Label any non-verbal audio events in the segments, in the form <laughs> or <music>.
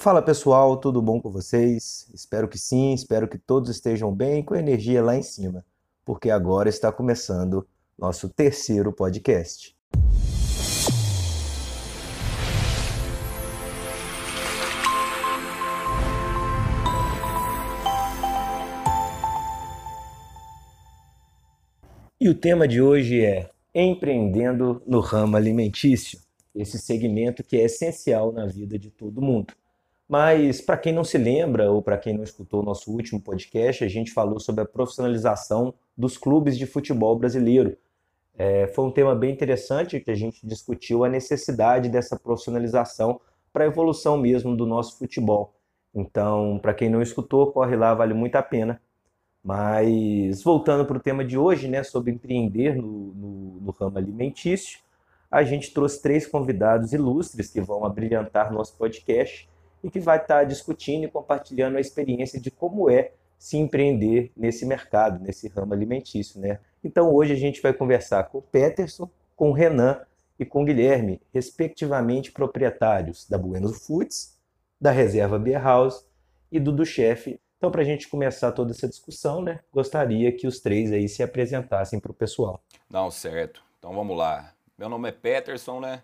Fala pessoal, tudo bom com vocês? Espero que sim, espero que todos estejam bem com energia lá em cima, porque agora está começando nosso terceiro podcast. E o tema de hoje é empreendendo no ramo alimentício, esse segmento que é essencial na vida de todo mundo. Mas para quem não se lembra ou para quem não escutou o nosso último podcast, a gente falou sobre a profissionalização dos clubes de futebol brasileiro. É, foi um tema bem interessante que a gente discutiu a necessidade dessa profissionalização para a evolução mesmo do nosso futebol. Então, para quem não escutou, corre lá, vale muito a pena. Mas voltando para o tema de hoje, né, sobre empreender no, no, no ramo alimentício, a gente trouxe três convidados ilustres que vão abrilhantar nosso podcast e que vai estar discutindo e compartilhando a experiência de como é se empreender nesse mercado, nesse ramo alimentício, né? Então hoje a gente vai conversar com o Peterson, com o Renan e com o Guilherme, respectivamente proprietários da Bueno Foods, da Reserva Beer House e do do Chef então, para a gente começar toda essa discussão, né, gostaria que os três aí se apresentassem para o pessoal. Não, certo. Então vamos lá. Meu nome é Peterson, né?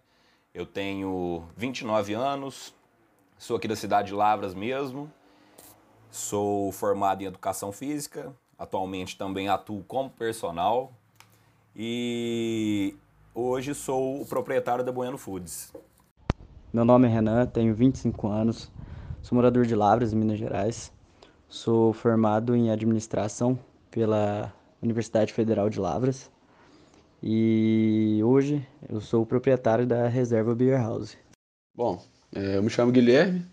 Eu tenho 29 anos, sou aqui da cidade de Lavras mesmo, sou formado em Educação Física, atualmente também atuo como personal e hoje sou o proprietário da Bueno Foods. Meu nome é Renan, tenho 25 anos, sou morador de Lavras, Minas Gerais. Sou formado em administração pela Universidade Federal de Lavras e hoje eu sou o proprietário da Reserva Beer House. Bom, é, eu me chamo Guilherme,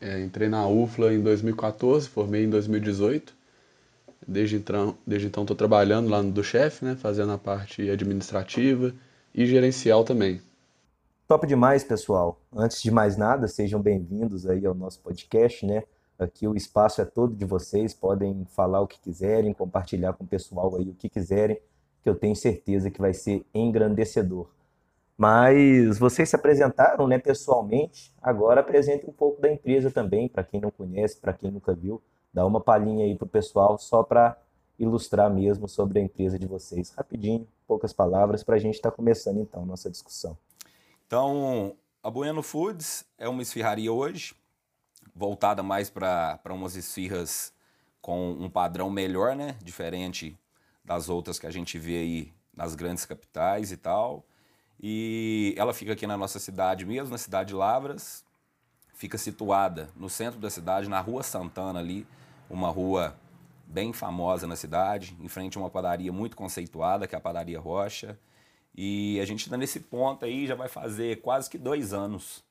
é, entrei na UFLA em 2014, formei em 2018. Desde então, desde então estou trabalhando lá no do chefe, né, fazendo a parte administrativa e gerencial também. Top demais, pessoal. Antes de mais nada, sejam bem-vindos aí ao nosso podcast, né? Aqui o espaço é todo de vocês, podem falar o que quiserem, compartilhar com o pessoal aí o que quiserem, que eu tenho certeza que vai ser engrandecedor. Mas vocês se apresentaram, né, pessoalmente. Agora apresente um pouco da empresa também, para quem não conhece, para quem nunca viu. Dá uma palhinha aí pro pessoal, só para ilustrar mesmo sobre a empresa de vocês. Rapidinho, poucas palavras, para a gente estar tá começando então nossa discussão. Então, a Bueno Foods é uma esfirraria hoje, voltada mais para umas esfirras com um padrão melhor, né? Diferente das outras que a gente vê aí nas grandes capitais e tal. E ela fica aqui na nossa cidade mesmo, na cidade de Lavras. Fica situada no centro da cidade, na Rua Santana ali, uma rua bem famosa na cidade, em frente a uma padaria muito conceituada, que é a Padaria Rocha. E a gente está nesse ponto aí, já vai fazer quase que dois anos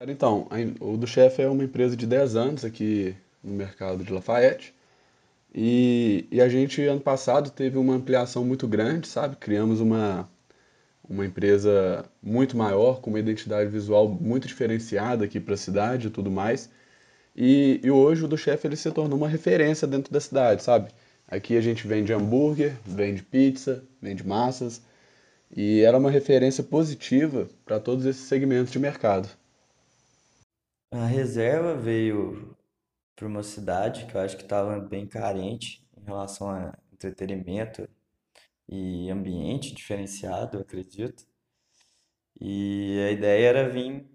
então, o do Chef é uma empresa de 10 anos aqui no mercado de Lafayette. E, e, a gente, ano passado, teve uma ampliação muito grande, sabe? Criamos uma, uma empresa muito maior, com uma identidade visual muito diferenciada aqui para a cidade e tudo mais. E, e hoje o do Chef ele se tornou uma referência dentro da cidade, sabe? Aqui a gente vende hambúrguer, vende pizza, vende massas. E era uma referência positiva para todos esses segmentos de mercado. A reserva veio para uma cidade que eu acho que estava bem carente em relação a entretenimento e ambiente diferenciado, acredito. E a ideia era vir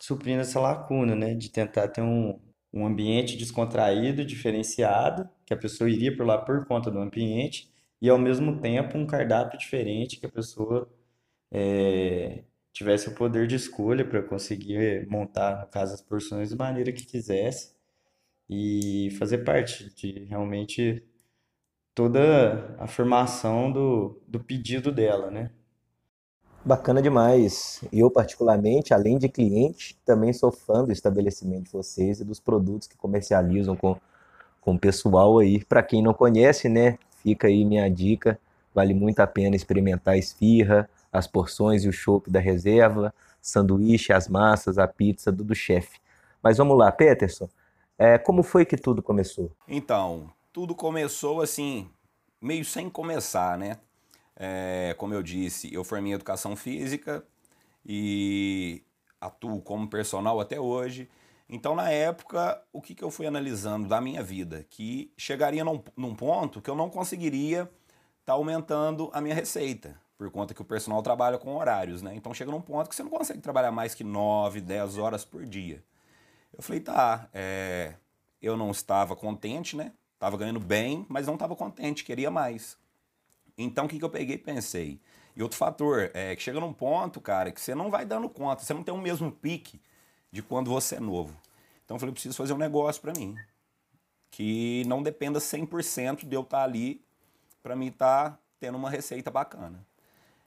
suprindo essa lacuna, né? De tentar ter um, um ambiente descontraído, diferenciado, que a pessoa iria por lá por conta do ambiente, e ao mesmo tempo um cardápio diferente que a pessoa é, tivesse o poder de escolha para conseguir montar, no caso, as porções da maneira que quisesse e fazer parte de realmente toda a formação do, do pedido dela, né? Bacana demais. Eu, particularmente, além de cliente, também sou fã do estabelecimento de vocês e dos produtos que comercializam com, com o pessoal aí. Para quem não conhece, né, fica aí minha dica. Vale muito a pena experimentar a esfirra, as porções e o chopp da reserva, sanduíche, as massas, a pizza do, do chefe. Mas vamos lá, Peterson, é, como foi que tudo começou? Então, tudo começou assim, meio sem começar, né? É, como eu disse, eu formei em educação física e atuo como personal até hoje. Então, na época, o que, que eu fui analisando da minha vida? Que chegaria num, num ponto que eu não conseguiria estar tá aumentando a minha receita, por conta que o personal trabalha com horários, né? Então chega num ponto que você não consegue trabalhar mais que 9, 10 horas por dia. Eu falei, tá, é, eu não estava contente, né? Estava ganhando bem, mas não estava contente, queria mais. Então o que, que eu peguei e pensei? E outro fator é que chega num ponto, cara, que você não vai dando conta, você não tem o mesmo pique de quando você é novo. Então eu falei, preciso fazer um negócio para mim, que não dependa 100% de eu estar tá ali para mim estar tá tendo uma receita bacana.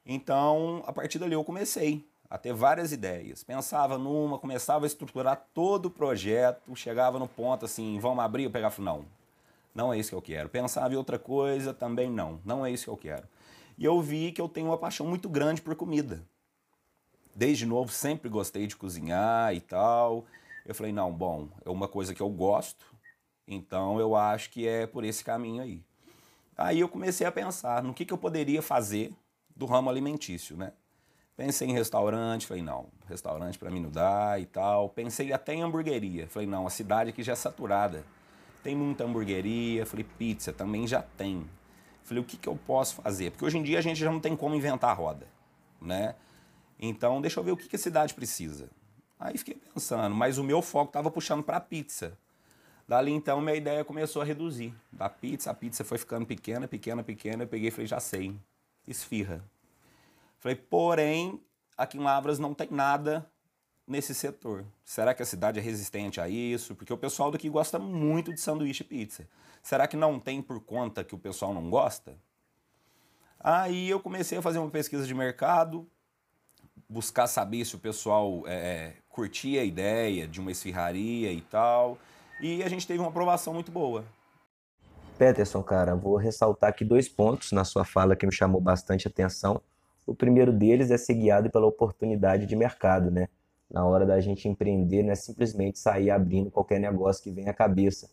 Então, a partir dali eu comecei a ter várias ideias. Pensava numa, começava a estruturar todo o projeto, chegava no ponto assim, vamos abrir, eu pegava, não, não é isso que eu quero. Pensava em outra coisa, também não, não é isso que eu quero. E eu vi que eu tenho uma paixão muito grande por comida. Desde novo sempre gostei de cozinhar e tal. Eu falei, não, bom, é uma coisa que eu gosto, então eu acho que é por esse caminho aí. Aí eu comecei a pensar no que, que eu poderia fazer do ramo alimentício, né? Pensei em restaurante, falei, não, restaurante para mim não dá e tal. Pensei até em hamburgueria. Falei, não, a cidade aqui já é saturada. Tem muita hamburgueria. Falei, pizza também já tem. Falei, o que, que eu posso fazer? Porque hoje em dia a gente já não tem como inventar a roda, né? Então, deixa eu ver o que, que a cidade precisa. Aí fiquei pensando, mas o meu foco estava puxando para a pizza. Dali então, minha ideia começou a reduzir. Da pizza, a pizza foi ficando pequena, pequena, pequena. Eu peguei e falei, já sei, esfirra. Falei, porém, aqui em Lavras não tem nada nesse setor. Será que a cidade é resistente a isso? Porque o pessoal daqui gosta muito de sanduíche e pizza. Será que não tem por conta que o pessoal não gosta? Aí eu comecei a fazer uma pesquisa de mercado, buscar saber se o pessoal é, é curtia a ideia de uma esfirraria e tal. E a gente teve uma aprovação muito boa. Peterson, cara, vou ressaltar aqui dois pontos na sua fala que me chamou bastante atenção. O primeiro deles é ser guiado pela oportunidade de mercado, né? Na hora da gente empreender, não é simplesmente sair abrindo qualquer negócio que vem à cabeça.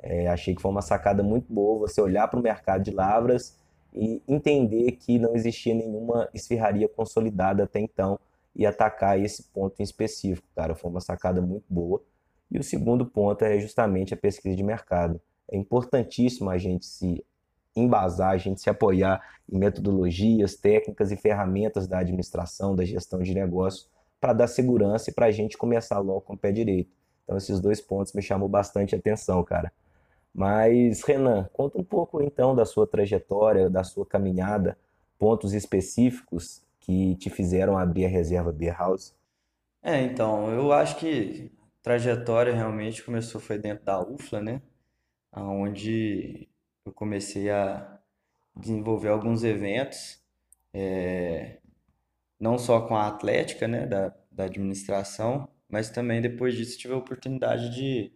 É, achei que foi uma sacada muito boa você olhar para o mercado de lavras e entender que não existia nenhuma esfirraria consolidada até então e atacar esse ponto em específico, cara. Foi uma sacada muito boa. E o segundo ponto é justamente a pesquisa de mercado. É importantíssimo a gente se embasar, a gente se apoiar em metodologias, técnicas e ferramentas da administração, da gestão de negócio, para dar segurança e para a gente começar logo com o pé direito. Então, esses dois pontos me chamam bastante atenção, cara. Mas, Renan, conta um pouco então da sua trajetória, da sua caminhada, pontos específicos que te fizeram abrir a reserva Beer House. É, então, eu acho que a trajetória realmente começou foi dentro da UFLA, né? Onde eu comecei a desenvolver alguns eventos, é, não só com a atlética, né, da, da administração, mas também depois disso tive a oportunidade de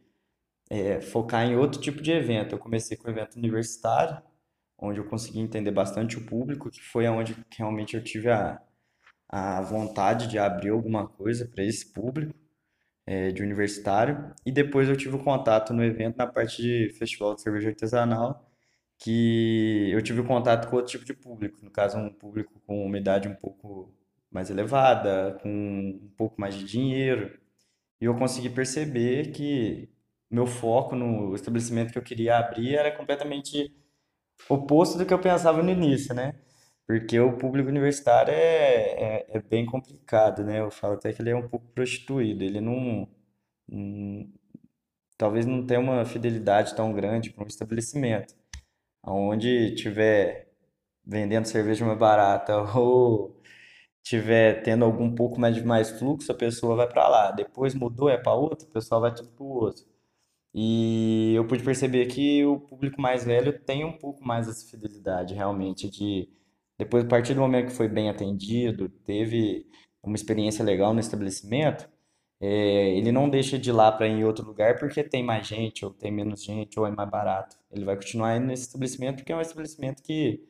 é, focar em outro tipo de evento. Eu comecei com o evento universitário, onde eu consegui entender bastante o público, que foi onde realmente eu tive a, a vontade de abrir alguma coisa para esse público é, de universitário. E depois eu tive o contato no evento na parte de festival de cerveja artesanal, que eu tive contato com outro tipo de público, no caso um público com uma idade um pouco mais elevada, com um pouco mais de dinheiro, e eu consegui perceber que meu foco no estabelecimento que eu queria abrir era completamente oposto do que eu pensava no início, né? Porque o público universitário é, é, é bem complicado, né? Eu falo até que ele é um pouco prostituído, ele não, não talvez não tenha uma fidelidade tão grande para um estabelecimento onde tiver vendendo cerveja mais barata <laughs> ou tiver tendo algum pouco mais de mais fluxo, a pessoa vai para lá. Depois mudou, é para outro, o pessoal vai tudo para o outro. E eu pude perceber que o público mais velho tem um pouco mais essa fidelidade, realmente, de depois, a partir do momento que foi bem atendido, teve uma experiência legal no estabelecimento, é, ele não deixa de ir lá para ir em outro lugar porque tem mais gente, ou tem menos gente, ou é mais barato. Ele vai continuar indo nesse estabelecimento porque é um estabelecimento que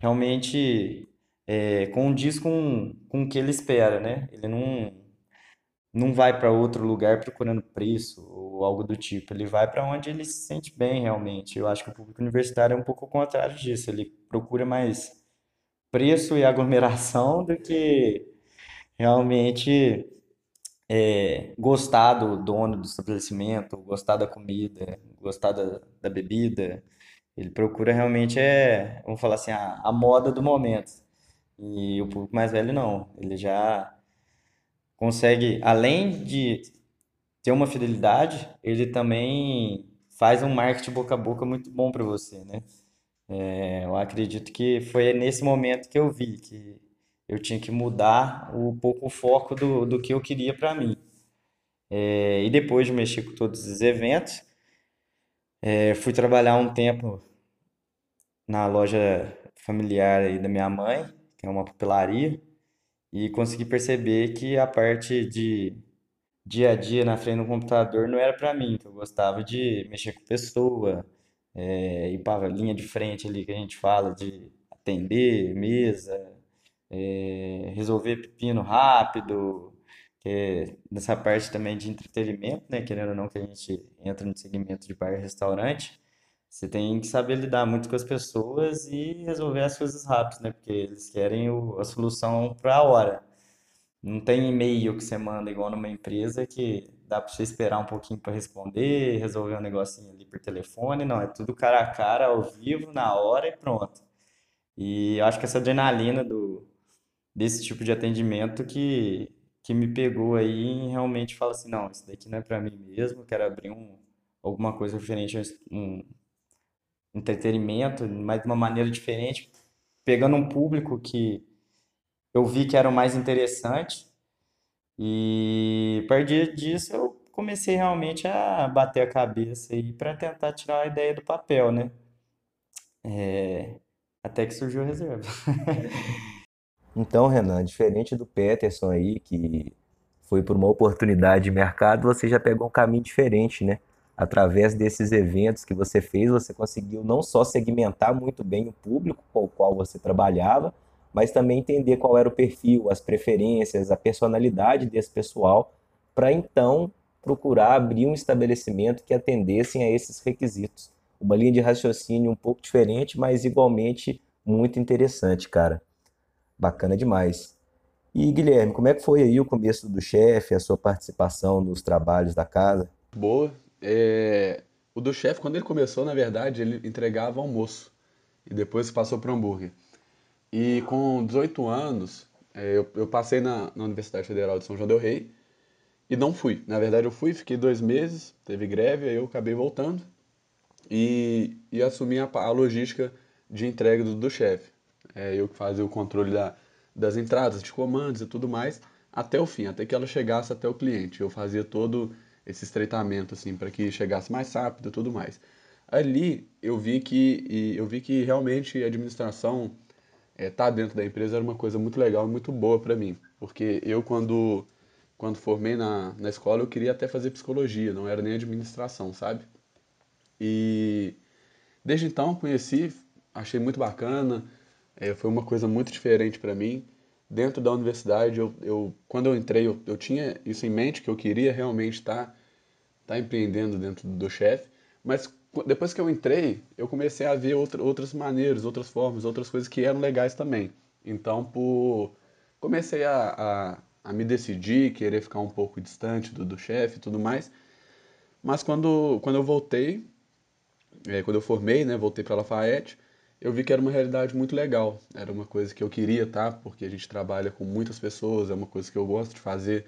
realmente é, condiz com, com o que ele espera, né? Ele não, não vai para outro lugar procurando preço ou algo do tipo. Ele vai para onde ele se sente bem realmente. Eu acho que o público universitário é um pouco o contrário disso. Ele procura mais preço e aglomeração do que realmente é, gostar do dono do estabelecimento, gostar da comida, gostar da, da bebida. Ele procura realmente, é, vamos falar assim, a, a moda do momento. E o público mais velho não. Ele já consegue, além de ter uma fidelidade, ele também faz um marketing boca a boca muito bom para você, né? É, eu acredito que foi nesse momento que eu vi que eu tinha que mudar um pouco o foco do, do que eu queria para mim. É, e depois de mexer com todos os eventos, é, fui trabalhar um tempo na loja familiar da minha mãe, é uma papelaria, e consegui perceber que a parte de dia a dia na frente do computador não era para mim, que eu gostava de mexer com pessoa, é, ir para a linha de frente ali que a gente fala de atender mesa, é, resolver pepino rápido, é nessa parte também de entretenimento, né? Querendo ou não que a gente entra no segmento de bar e restaurante, você tem que saber lidar muito com as pessoas e resolver as coisas rápido, né? Porque eles querem o, a solução para a hora. Não tem e-mail que você manda igual numa empresa que dá para você esperar um pouquinho para responder, resolver um negocinho ali por telefone. Não, é tudo cara a cara, ao vivo, na hora e pronto. E eu acho que essa adrenalina do, desse tipo de atendimento que, que me pegou aí em realmente fala assim, não, isso daqui não é para mim mesmo, quero abrir um, alguma coisa referente a um entretenimento, mas de uma maneira diferente, pegando um público que eu vi que era o mais interessante. E a partir disso eu comecei realmente a bater a cabeça aí para tentar tirar a ideia do papel, né? É, até que surgiu a reserva. <laughs> Então, Renan, diferente do Peterson aí, que foi por uma oportunidade de mercado, você já pegou um caminho diferente, né? Através desses eventos que você fez, você conseguiu não só segmentar muito bem o público com o qual você trabalhava, mas também entender qual era o perfil, as preferências, a personalidade desse pessoal, para então procurar abrir um estabelecimento que atendessem a esses requisitos. Uma linha de raciocínio um pouco diferente, mas igualmente muito interessante, cara. Bacana demais. E Guilherme, como é que foi aí o começo do chefe, a sua participação nos trabalhos da casa? Boa. É... O do chefe, quando ele começou, na verdade, ele entregava almoço e depois passou para hambúrguer. E com 18 anos, é, eu, eu passei na, na Universidade Federal de São João del Rei e não fui. Na verdade, eu fui, fiquei dois meses, teve greve, aí eu acabei voltando e, e assumi a, a logística de entrega do, do chefe. É, eu que fazia o controle da, das entradas, de comandos e tudo mais, até o fim, até que ela chegasse até o cliente. Eu fazia todo esse estreitamento assim para que chegasse mais rápido e tudo mais. Ali eu vi que eu vi que realmente a administração estar é, tá dentro da empresa era uma coisa muito legal muito boa para mim. Porque eu, quando, quando formei na, na escola, eu queria até fazer psicologia, não era nem administração, sabe? E desde então conheci, achei muito bacana, é, foi uma coisa muito diferente para mim. Dentro da universidade, eu, eu, quando eu entrei, eu, eu tinha isso em mente, que eu queria realmente estar tá, tá empreendendo dentro do chefe, mas depois que eu entrei, eu comecei a ver outra, outras maneiras, outras formas, outras coisas que eram legais também. Então, por comecei a, a, a me decidir, querer ficar um pouco distante do, do chefe e tudo mais. Mas quando, quando eu voltei, é, quando eu formei, né, voltei para Lafayette, eu vi que era uma realidade muito legal. Era uma coisa que eu queria, tá? Porque a gente trabalha com muitas pessoas, é uma coisa que eu gosto de fazer,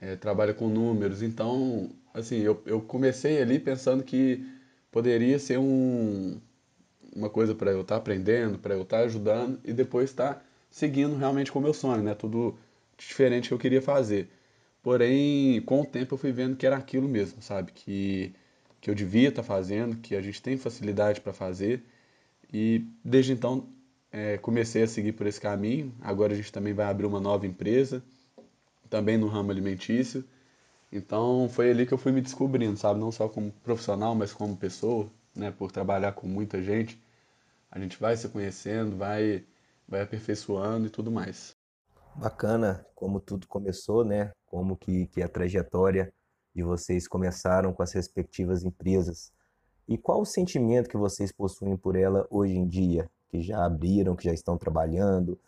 é, trabalha com números. Então, assim, eu, eu comecei ali pensando que poderia ser um, uma coisa para eu estar tá aprendendo, para eu estar tá ajudando e depois estar tá seguindo realmente com o meu sonho, né? Tudo diferente que eu queria fazer. Porém, com o tempo eu fui vendo que era aquilo mesmo, sabe? Que, que eu devia estar tá fazendo, que a gente tem facilidade para fazer. E desde então é, comecei a seguir por esse caminho. Agora a gente também vai abrir uma nova empresa, também no ramo alimentício. Então foi ali que eu fui me descobrindo, sabe? Não só como profissional, mas como pessoa, né? Por trabalhar com muita gente, a gente vai se conhecendo, vai, vai aperfeiçoando e tudo mais. Bacana como tudo começou, né? Como que, que a trajetória de vocês começaram com as respectivas empresas. E qual o sentimento que vocês possuem por ela hoje em dia? Que já abriram, que já estão trabalhando?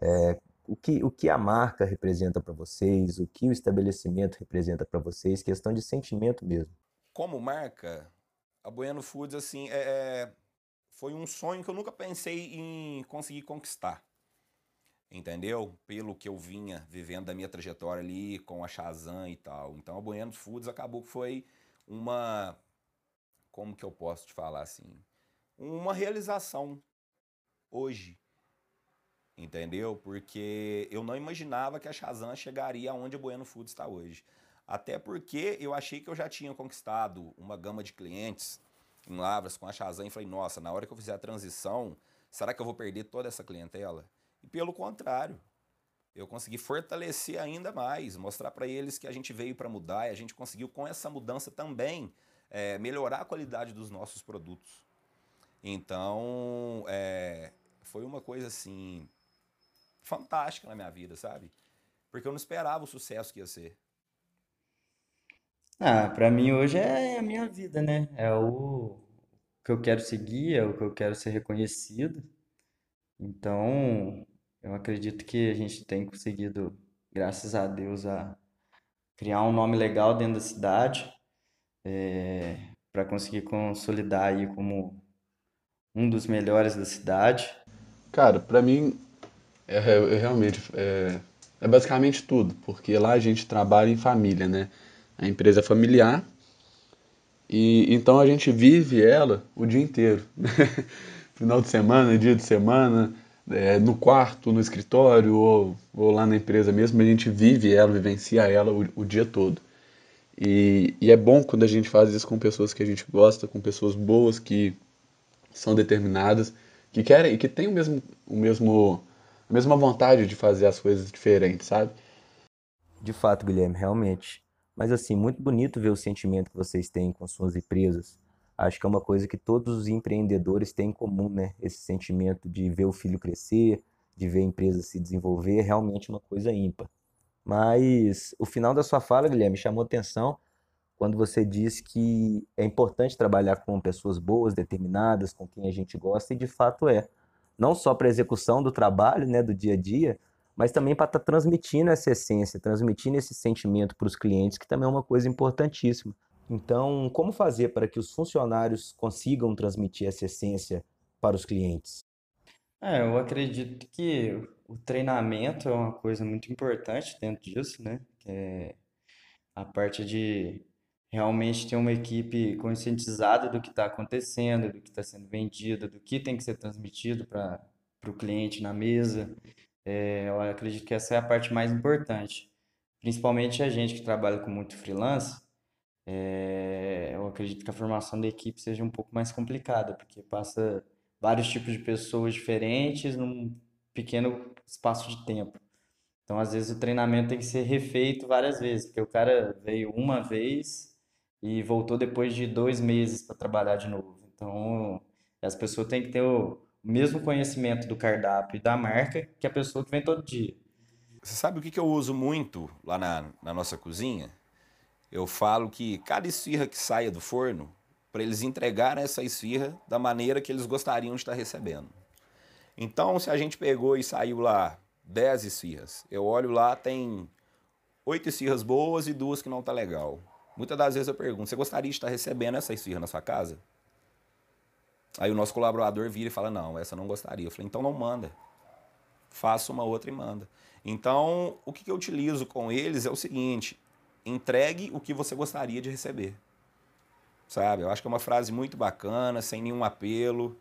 É, o que, o que a marca representa para vocês, o que o estabelecimento representa para vocês, questão de sentimento mesmo. Como marca, a Bueno Foods assim é, é, foi um sonho que eu nunca pensei em conseguir conquistar. Entendeu? Pelo que eu vinha vivendo da minha trajetória ali com a Shazam e tal. Então a Bueno Foods acabou que foi uma como que eu posso te falar assim? Uma realização hoje. Entendeu? Porque eu não imaginava que a Shazam chegaria aonde a Bueno Foods está hoje. Até porque eu achei que eu já tinha conquistado uma gama de clientes em Lavras com a Shazam e falei, nossa, na hora que eu fizer a transição, será que eu vou perder toda essa clientela? E pelo contrário, eu consegui fortalecer ainda mais, mostrar para eles que a gente veio para mudar e a gente conseguiu com essa mudança também é, melhorar a qualidade dos nossos produtos. Então, é, foi uma coisa assim fantástica na minha vida, sabe? Porque eu não esperava o sucesso que ia ser. Ah, para mim hoje é a minha vida, né? É o que eu quero seguir, é o que eu quero ser reconhecido. Então, eu acredito que a gente tem conseguido, graças a Deus, a criar um nome legal dentro da cidade, é, para conseguir consolidar aí como um dos melhores da cidade. Cara, para mim é, é, é realmente é, é, basicamente tudo, porque lá a gente trabalha em família, né? A empresa é familiar e então a gente vive ela o dia inteiro, <laughs> final de semana, dia de semana, é, no quarto, no escritório ou, ou lá na empresa mesmo, a gente vive ela, vivencia ela o, o dia todo. E, e, é bom quando a gente faz isso com pessoas que a gente gosta, com pessoas boas que são determinadas, que querem e que têm o mesmo, o mesmo, a mesma vontade de fazer as coisas diferentes, sabe? De fato, Guilherme, realmente. Mas assim, muito bonito ver o sentimento que vocês têm com suas empresas. Acho que é uma coisa que todos os empreendedores têm em comum, né? Esse sentimento de ver o filho crescer, de ver a empresa se desenvolver, é realmente uma coisa ímpar. Mas o final da sua fala, Guilherme, chamou atenção quando você disse que é importante trabalhar com pessoas boas, determinadas, com quem a gente gosta, e de fato é. Não só para a execução do trabalho, né, do dia a dia, mas também para estar tá transmitindo essa essência, transmitindo esse sentimento para os clientes, que também é uma coisa importantíssima. Então, como fazer para que os funcionários consigam transmitir essa essência para os clientes? É, eu acredito que o treinamento é uma coisa muito importante dentro disso, né? É a parte de realmente ter uma equipe conscientizada do que está acontecendo, do que está sendo vendido, do que tem que ser transmitido para o cliente na mesa. É, eu acredito que essa é a parte mais importante. Principalmente a gente que trabalha com muito freelance, é, eu acredito que a formação da equipe seja um pouco mais complicada, porque passa vários tipos de pessoas diferentes num pequeno espaço de tempo. Então, às vezes, o treinamento tem que ser refeito várias vezes, porque o cara veio uma vez e voltou depois de dois meses para trabalhar de novo. Então, as pessoas têm que ter o mesmo conhecimento do cardápio e da marca que a pessoa que vem todo dia. Você sabe o que, eu uso muito lá na, na nossa cozinha? Eu falo que cada esfirra que saia do forno, para eles entregarem essa esfirra da maneira que eles gostariam de estar recebendo. Então, se a gente pegou e saiu lá 10 esfirras, eu olho lá, tem oito esfirras boas e duas que não tá legal. Muitas das vezes eu pergunto: você gostaria de estar recebendo essa esfirra na sua casa? Aí o nosso colaborador vira e fala: não, essa não gostaria. Eu falei: então não manda. Faça uma outra e manda. Então, o que eu utilizo com eles é o seguinte: entregue o que você gostaria de receber. Sabe? Eu acho que é uma frase muito bacana, sem nenhum apelo.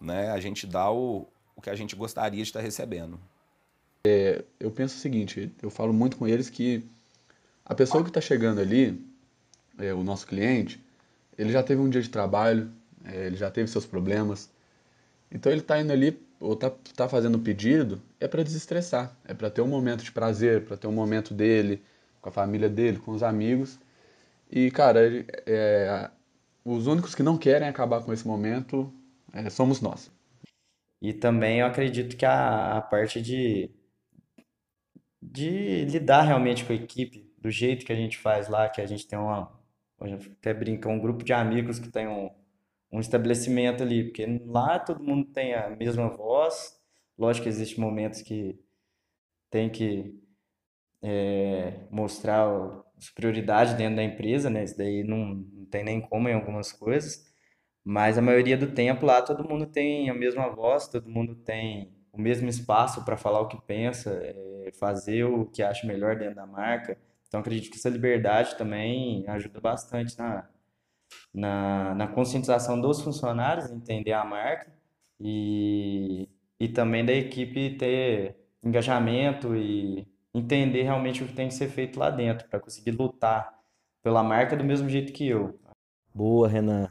Né? A gente dá o, o que a gente gostaria de estar recebendo. É, eu penso o seguinte: eu falo muito com eles que a pessoa que está chegando ali, é, o nosso cliente, ele já teve um dia de trabalho, é, ele já teve seus problemas. Então ele está indo ali, ou está tá fazendo o pedido, é para desestressar, é para ter um momento de prazer, para ter um momento dele, com a família dele, com os amigos. E, cara, é, os únicos que não querem acabar com esse momento é, somos nós. E também eu acredito que a, a parte de, de lidar realmente com a equipe, do jeito que a gente faz lá, que a gente tem uma, até brinca, um grupo de amigos que tem um, um estabelecimento ali, porque lá todo mundo tem a mesma voz, lógico que existem momentos que tem que é, mostrar as prioridades dentro da empresa, né? Isso daí não, não tem nem como em algumas coisas, mas a maioria do tempo lá todo mundo tem a mesma voz, todo mundo tem o mesmo espaço para falar o que pensa, é, fazer o que acha melhor dentro da marca. Então acredito que essa liberdade também ajuda bastante na, na, na conscientização dos funcionários, entender a marca e, e também da equipe ter engajamento e entender realmente o que tem que ser feito lá dentro para conseguir lutar pela marca do mesmo jeito que eu. Boa, Renan.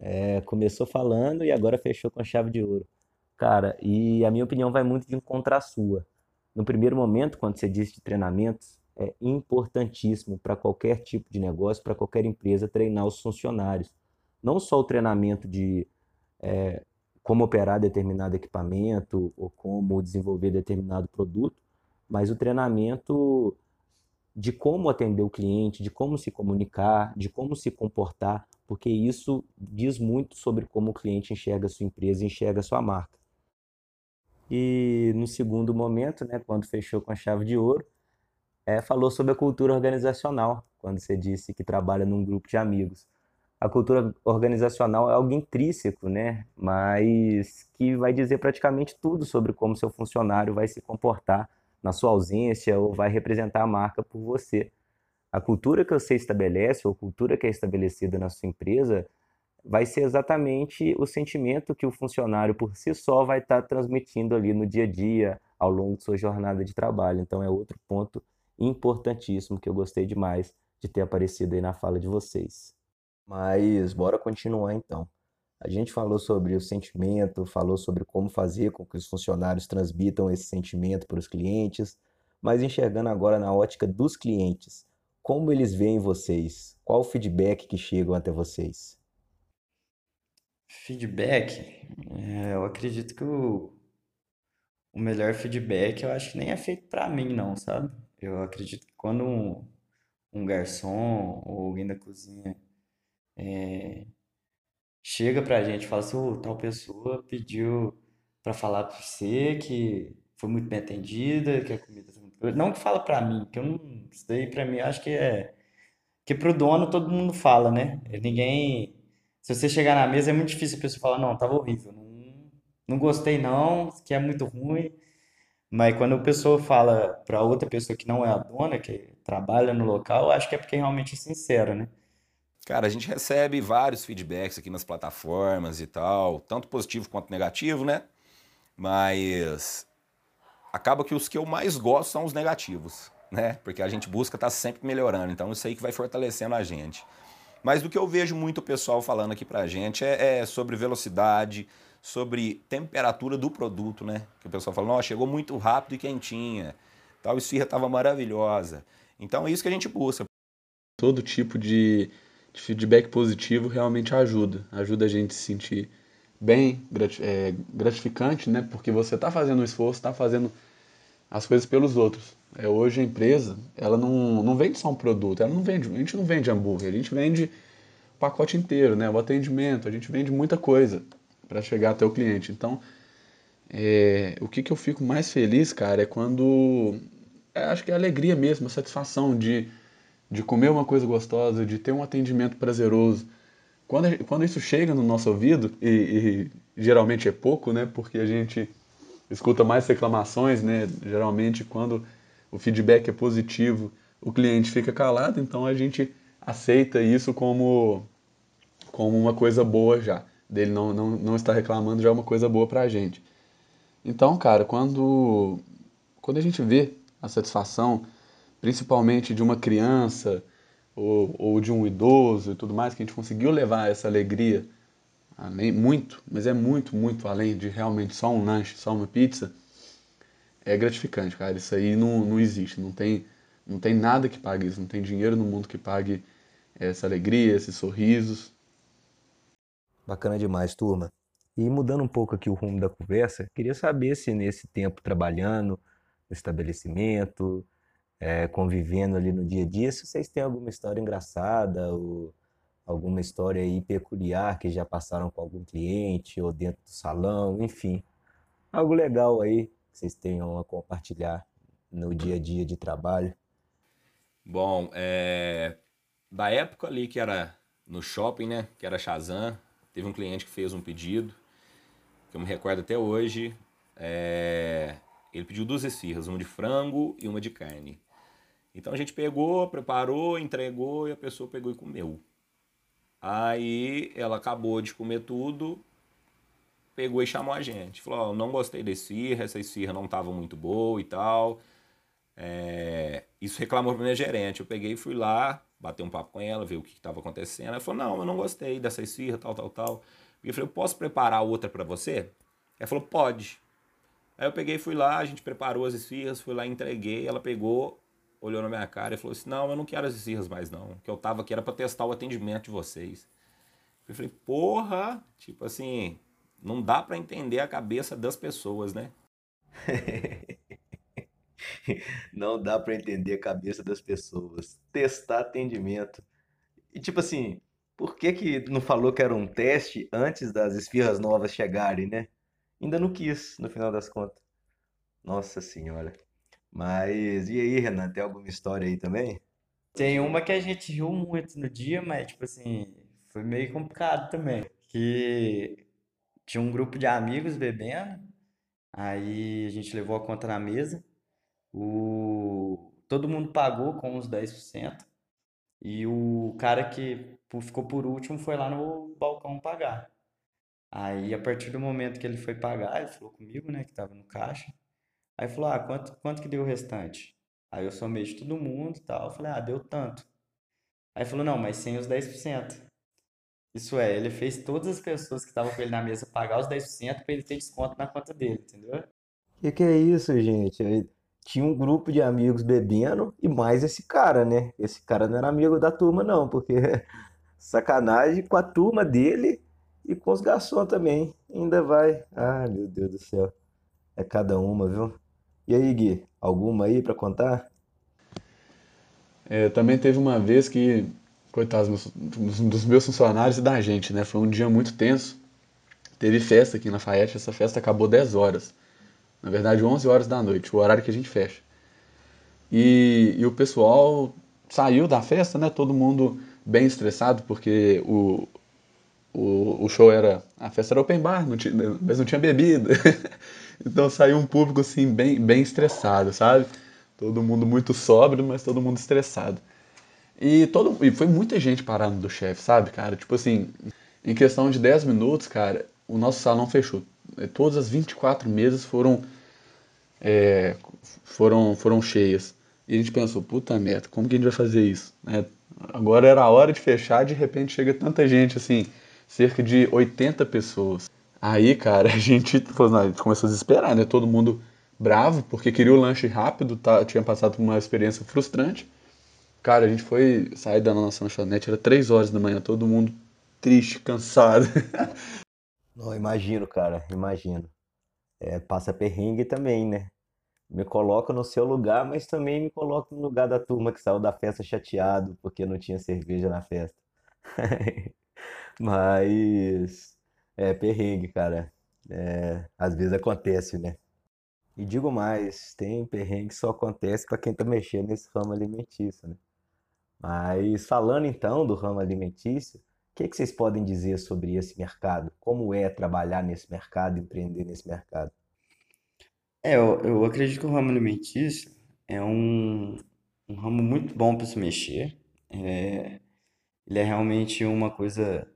É, começou falando e agora fechou com a chave de ouro. Cara, e a minha opinião vai muito de encontrar a sua. No primeiro momento, quando você disse de treinamentos, é importantíssimo para qualquer tipo de negócio, para qualquer empresa, treinar os funcionários. Não só o treinamento de é, como operar determinado equipamento ou como desenvolver determinado produto, mas o treinamento de como atender o cliente, de como se comunicar, de como se comportar, porque isso diz muito sobre como o cliente enxerga a sua empresa, enxerga a sua marca. E no segundo momento, né, quando fechou com a chave de ouro, é, falou sobre a cultura organizacional, quando você disse que trabalha num grupo de amigos. A cultura organizacional é algo intrínseco, né? Mas que vai dizer praticamente tudo sobre como seu funcionário vai se comportar na sua ausência ou vai representar a marca por você. A cultura que você estabelece, ou a cultura que é estabelecida na sua empresa, vai ser exatamente o sentimento que o funcionário por si só vai estar transmitindo ali no dia a dia, ao longo de sua jornada de trabalho. Então é outro ponto importantíssimo que eu gostei demais de ter aparecido aí na fala de vocês. Mas bora continuar então. A gente falou sobre o sentimento, falou sobre como fazer com que os funcionários transmitam esse sentimento para os clientes, mas enxergando agora na ótica dos clientes, como eles veem vocês? Qual o feedback que chegam até vocês? Feedback, é, eu acredito que o, o melhor feedback eu acho que nem é feito para mim, não, sabe? Eu acredito que quando um, um garçom ou alguém da cozinha é, chega pra gente e fala assim, "Ô, tal pessoa pediu pra falar pra você que foi muito bem atendida, que a comida. Não que fala pra mim, que eu não, isso daí pra mim acho que é que pro dono todo mundo fala, né? Ninguém, se você chegar na mesa é muito difícil a pessoa falar, não, tava horrível, não, não gostei não, que é muito ruim. Mas quando a pessoa fala pra outra pessoa que não é a dona, que trabalha no local, acho que é porque realmente é sincero, né? Cara, a gente recebe vários feedbacks aqui nas plataformas e tal, tanto positivo quanto negativo, né? Mas acaba que os que eu mais gosto são os negativos, né? Porque a gente busca estar tá sempre melhorando, então isso aí que vai fortalecendo a gente. Mas do que eu vejo muito o pessoal falando aqui pra gente é, é sobre velocidade, sobre temperatura do produto, né? Que o pessoal fala, nossa, chegou muito rápido e quentinha, tal esfirra estava maravilhosa. Então é isso que a gente busca. Todo tipo de de feedback positivo realmente ajuda. Ajuda a gente se sentir bem, é, gratificante, né? Porque você está fazendo um esforço, está fazendo as coisas pelos outros. É, hoje a empresa, ela não, não vende só um produto, ela não vende, a gente não vende hambúrguer, a gente vende o pacote inteiro, né? O atendimento, a gente vende muita coisa para chegar até o cliente. Então, é, o que, que eu fico mais feliz, cara, é quando. É, acho que é a alegria mesmo, a satisfação de de comer uma coisa gostosa, de ter um atendimento prazeroso. Quando, quando isso chega no nosso ouvido, e, e, geralmente é pouco, né, porque a gente escuta mais reclamações, né, geralmente quando o feedback é positivo, o cliente fica calado, então a gente aceita isso como, como uma coisa boa já. Dele não, não, não estar reclamando já é uma coisa boa para a gente. Então, cara, quando, quando a gente vê a satisfação principalmente de uma criança ou, ou de um idoso e tudo mais, que a gente conseguiu levar essa alegria além, muito, mas é muito, muito além de realmente só um lanche, só uma pizza, é gratificante, cara. Isso aí não, não existe, não tem, não tem nada que pague isso, não tem dinheiro no mundo que pague essa alegria, esses sorrisos. Bacana demais, turma. E mudando um pouco aqui o rumo da conversa, queria saber se nesse tempo trabalhando no estabelecimento, é, convivendo ali no dia a dia, se vocês têm alguma história engraçada ou alguma história aí peculiar que já passaram com algum cliente ou dentro do salão, enfim, algo legal aí que vocês tenham a compartilhar no dia a dia de trabalho? Bom, é... da época ali que era no shopping, né? Que era Shazam, teve um cliente que fez um pedido, que eu me recordo até hoje. É... Ele pediu duas esfirras, uma de frango e uma de carne. Então a gente pegou, preparou, entregou e a pessoa pegou e comeu. Aí ela acabou de comer tudo, pegou e chamou a gente. Falou, oh, não gostei desse esfirra, essa esfirra não estava muito boa e tal. É... Isso reclamou para minha gerente. Eu peguei e fui lá, bater um papo com ela, ver o que estava acontecendo. Ela falou, não, eu não gostei dessa esfirra, tal, tal, tal. E eu falei, eu posso preparar outra para você? Ela falou, pode. Aí eu peguei fui lá, a gente preparou as esfirras, fui lá, entreguei, ela pegou, olhou na minha cara e falou assim: Não, eu não quero as esfirras mais, não. Que eu tava aqui era pra testar o atendimento de vocês. Eu falei: Porra, tipo assim, não dá para entender a cabeça das pessoas, né? <laughs> não dá para entender a cabeça das pessoas. Testar atendimento. E tipo assim, por que que não falou que era um teste antes das esfirras novas chegarem, né? Ainda não quis, no final das contas. Nossa senhora. Mas e aí, Renan, tem alguma história aí também? Tem uma que a gente riu muito no dia, mas tipo assim, foi meio complicado também. Que tinha um grupo de amigos bebendo, aí a gente levou a conta na mesa, o... todo mundo pagou com uns 10%, e o cara que ficou por último foi lá no balcão pagar. Aí, a partir do momento que ele foi pagar, ele falou comigo, né, que tava no caixa, Aí falou, ah, quanto, quanto que deu o restante? Aí eu somei de todo mundo e tal. Eu falei, ah, deu tanto. Aí falou, não, mas sem os 10%. Isso é, ele fez todas as pessoas que estavam com ele na mesa pagar os 10% para ele ter desconto na conta dele, entendeu? Que que é isso, gente? Aí tinha um grupo de amigos bebendo e mais esse cara, né? Esse cara não era amigo da turma, não, porque <laughs> sacanagem com a turma dele e com os garçons também. Ainda vai. Ah, meu Deus do céu. É cada uma, viu? E aí, Gui, alguma aí para contar? É, também teve uma vez que, coitados dos meus funcionários e da gente, né? Foi um dia muito tenso. Teve festa aqui na Fayette, essa festa acabou 10 horas. Na verdade, 11 horas da noite, o horário que a gente fecha. E, e o pessoal saiu da festa, né? Todo mundo bem estressado, porque o, o, o show era. A festa era open bar, não tinha, mas não tinha bebida. <laughs> Então saiu um público assim bem, bem estressado, sabe? Todo mundo muito sóbrio, mas todo mundo estressado. E, todo, e foi muita gente parando do chefe, sabe, cara? Tipo assim, em questão de 10 minutos, cara, o nosso salão fechou. É, todas as 24 mesas foram, é, foram, foram cheias. E a gente pensou, puta merda, como que a gente vai fazer isso? É, agora era a hora de fechar, de repente chega tanta gente, assim, cerca de 80 pessoas. Aí, cara, <laughs> a gente, a gente começou a desesperar, né? Todo mundo bravo, porque queria o lanche rápido, tá? tinha passado por uma experiência frustrante. Cara, a gente foi sair da nossa lanchonete, era três horas da manhã, todo mundo triste, cansado. <laughs> Não, imagino, cara, imagino. É, passa perrengue também, né? Me coloca no seu lugar, mas também me coloca no lugar da turma que saiu da festa chateado porque não tinha cerveja na festa. <laughs> Mas é perrengue, cara. É, às vezes acontece, né? E digo mais, tem perrengue que só acontece para quem tá mexendo nesse ramo alimentício, né? Mas falando então do ramo alimentício, o que, que vocês podem dizer sobre esse mercado? Como é trabalhar nesse mercado, empreender nesse mercado? É, eu, eu acredito que o ramo alimentício é um, um ramo muito bom para se mexer. É, ele é realmente uma coisa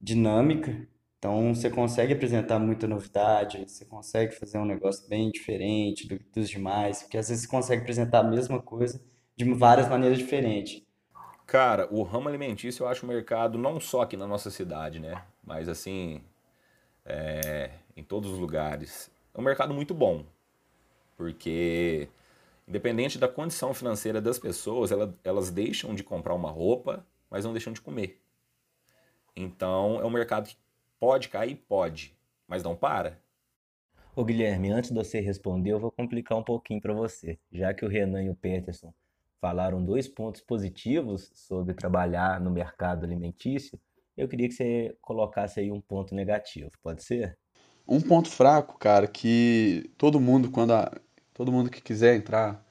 dinâmica então, você consegue apresentar muita novidade, você consegue fazer um negócio bem diferente do, dos demais, porque às vezes você consegue apresentar a mesma coisa de várias maneiras diferentes. Cara, o ramo alimentício eu acho um mercado não só aqui na nossa cidade, né? Mas assim, é, em todos os lugares. É um mercado muito bom, porque independente da condição financeira das pessoas, elas, elas deixam de comprar uma roupa, mas não deixam de comer. Então, é um mercado que Pode cair? Pode, mas não para. Ô Guilherme, antes de você responder, eu vou complicar um pouquinho para você. Já que o Renan e o Peterson falaram dois pontos positivos sobre trabalhar no mercado alimentício, eu queria que você colocasse aí um ponto negativo, pode ser? Um ponto fraco, cara, que todo mundo, quando a, todo mundo que quiser entrar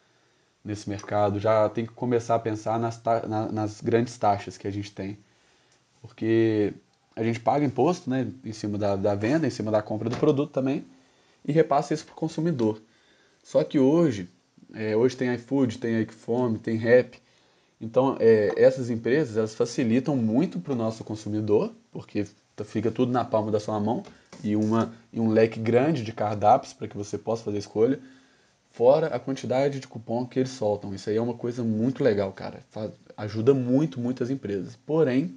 nesse mercado já tem que começar a pensar nas, na, nas grandes taxas que a gente tem. Porque a gente paga imposto né, em cima da, da venda, em cima da compra do produto também, e repassa isso para o consumidor. Só que hoje, é, hoje tem iFood, tem iFome, tem Rap. Então, é, essas empresas elas facilitam muito para o nosso consumidor, porque fica tudo na palma da sua mão e, uma, e um leque grande de cardápios para que você possa fazer escolha, fora a quantidade de cupom que eles soltam. Isso aí é uma coisa muito legal, cara. Faz, ajuda muito, muitas empresas. Porém,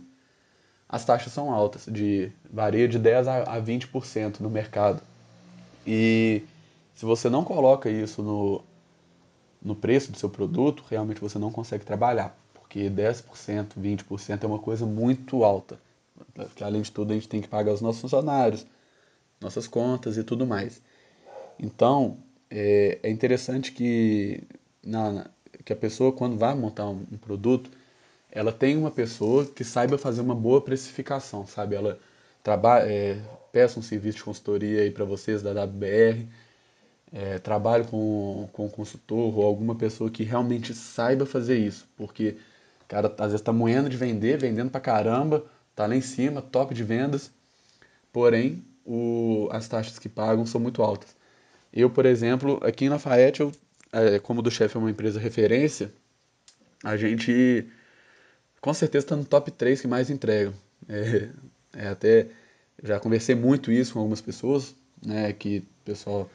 as taxas são altas, de varia de 10 a 20% no mercado. E se você não coloca isso no, no preço do seu produto, realmente você não consegue trabalhar, porque 10%, 20% é uma coisa muito alta. Porque, além de tudo, a gente tem que pagar os nossos funcionários, nossas contas e tudo mais. Então, é, é interessante que, na, que a pessoa, quando vai montar um, um produto, ela tem uma pessoa que saiba fazer uma boa precificação, sabe? Ela trabalha, é, peça um serviço de consultoria aí para vocês da WBR, é, trabalhe com, com um consultor ou alguma pessoa que realmente saiba fazer isso, porque o cara às vezes está moendo de vender, vendendo para caramba, tá lá em cima, top de vendas, porém o, as taxas que pagam são muito altas. Eu, por exemplo, aqui em Lafayette, eu, é, como do chefe é uma empresa referência, a gente com certeza está no top 3 que mais entregam. É, é até já conversei muito isso com algumas pessoas, né, que o pessoal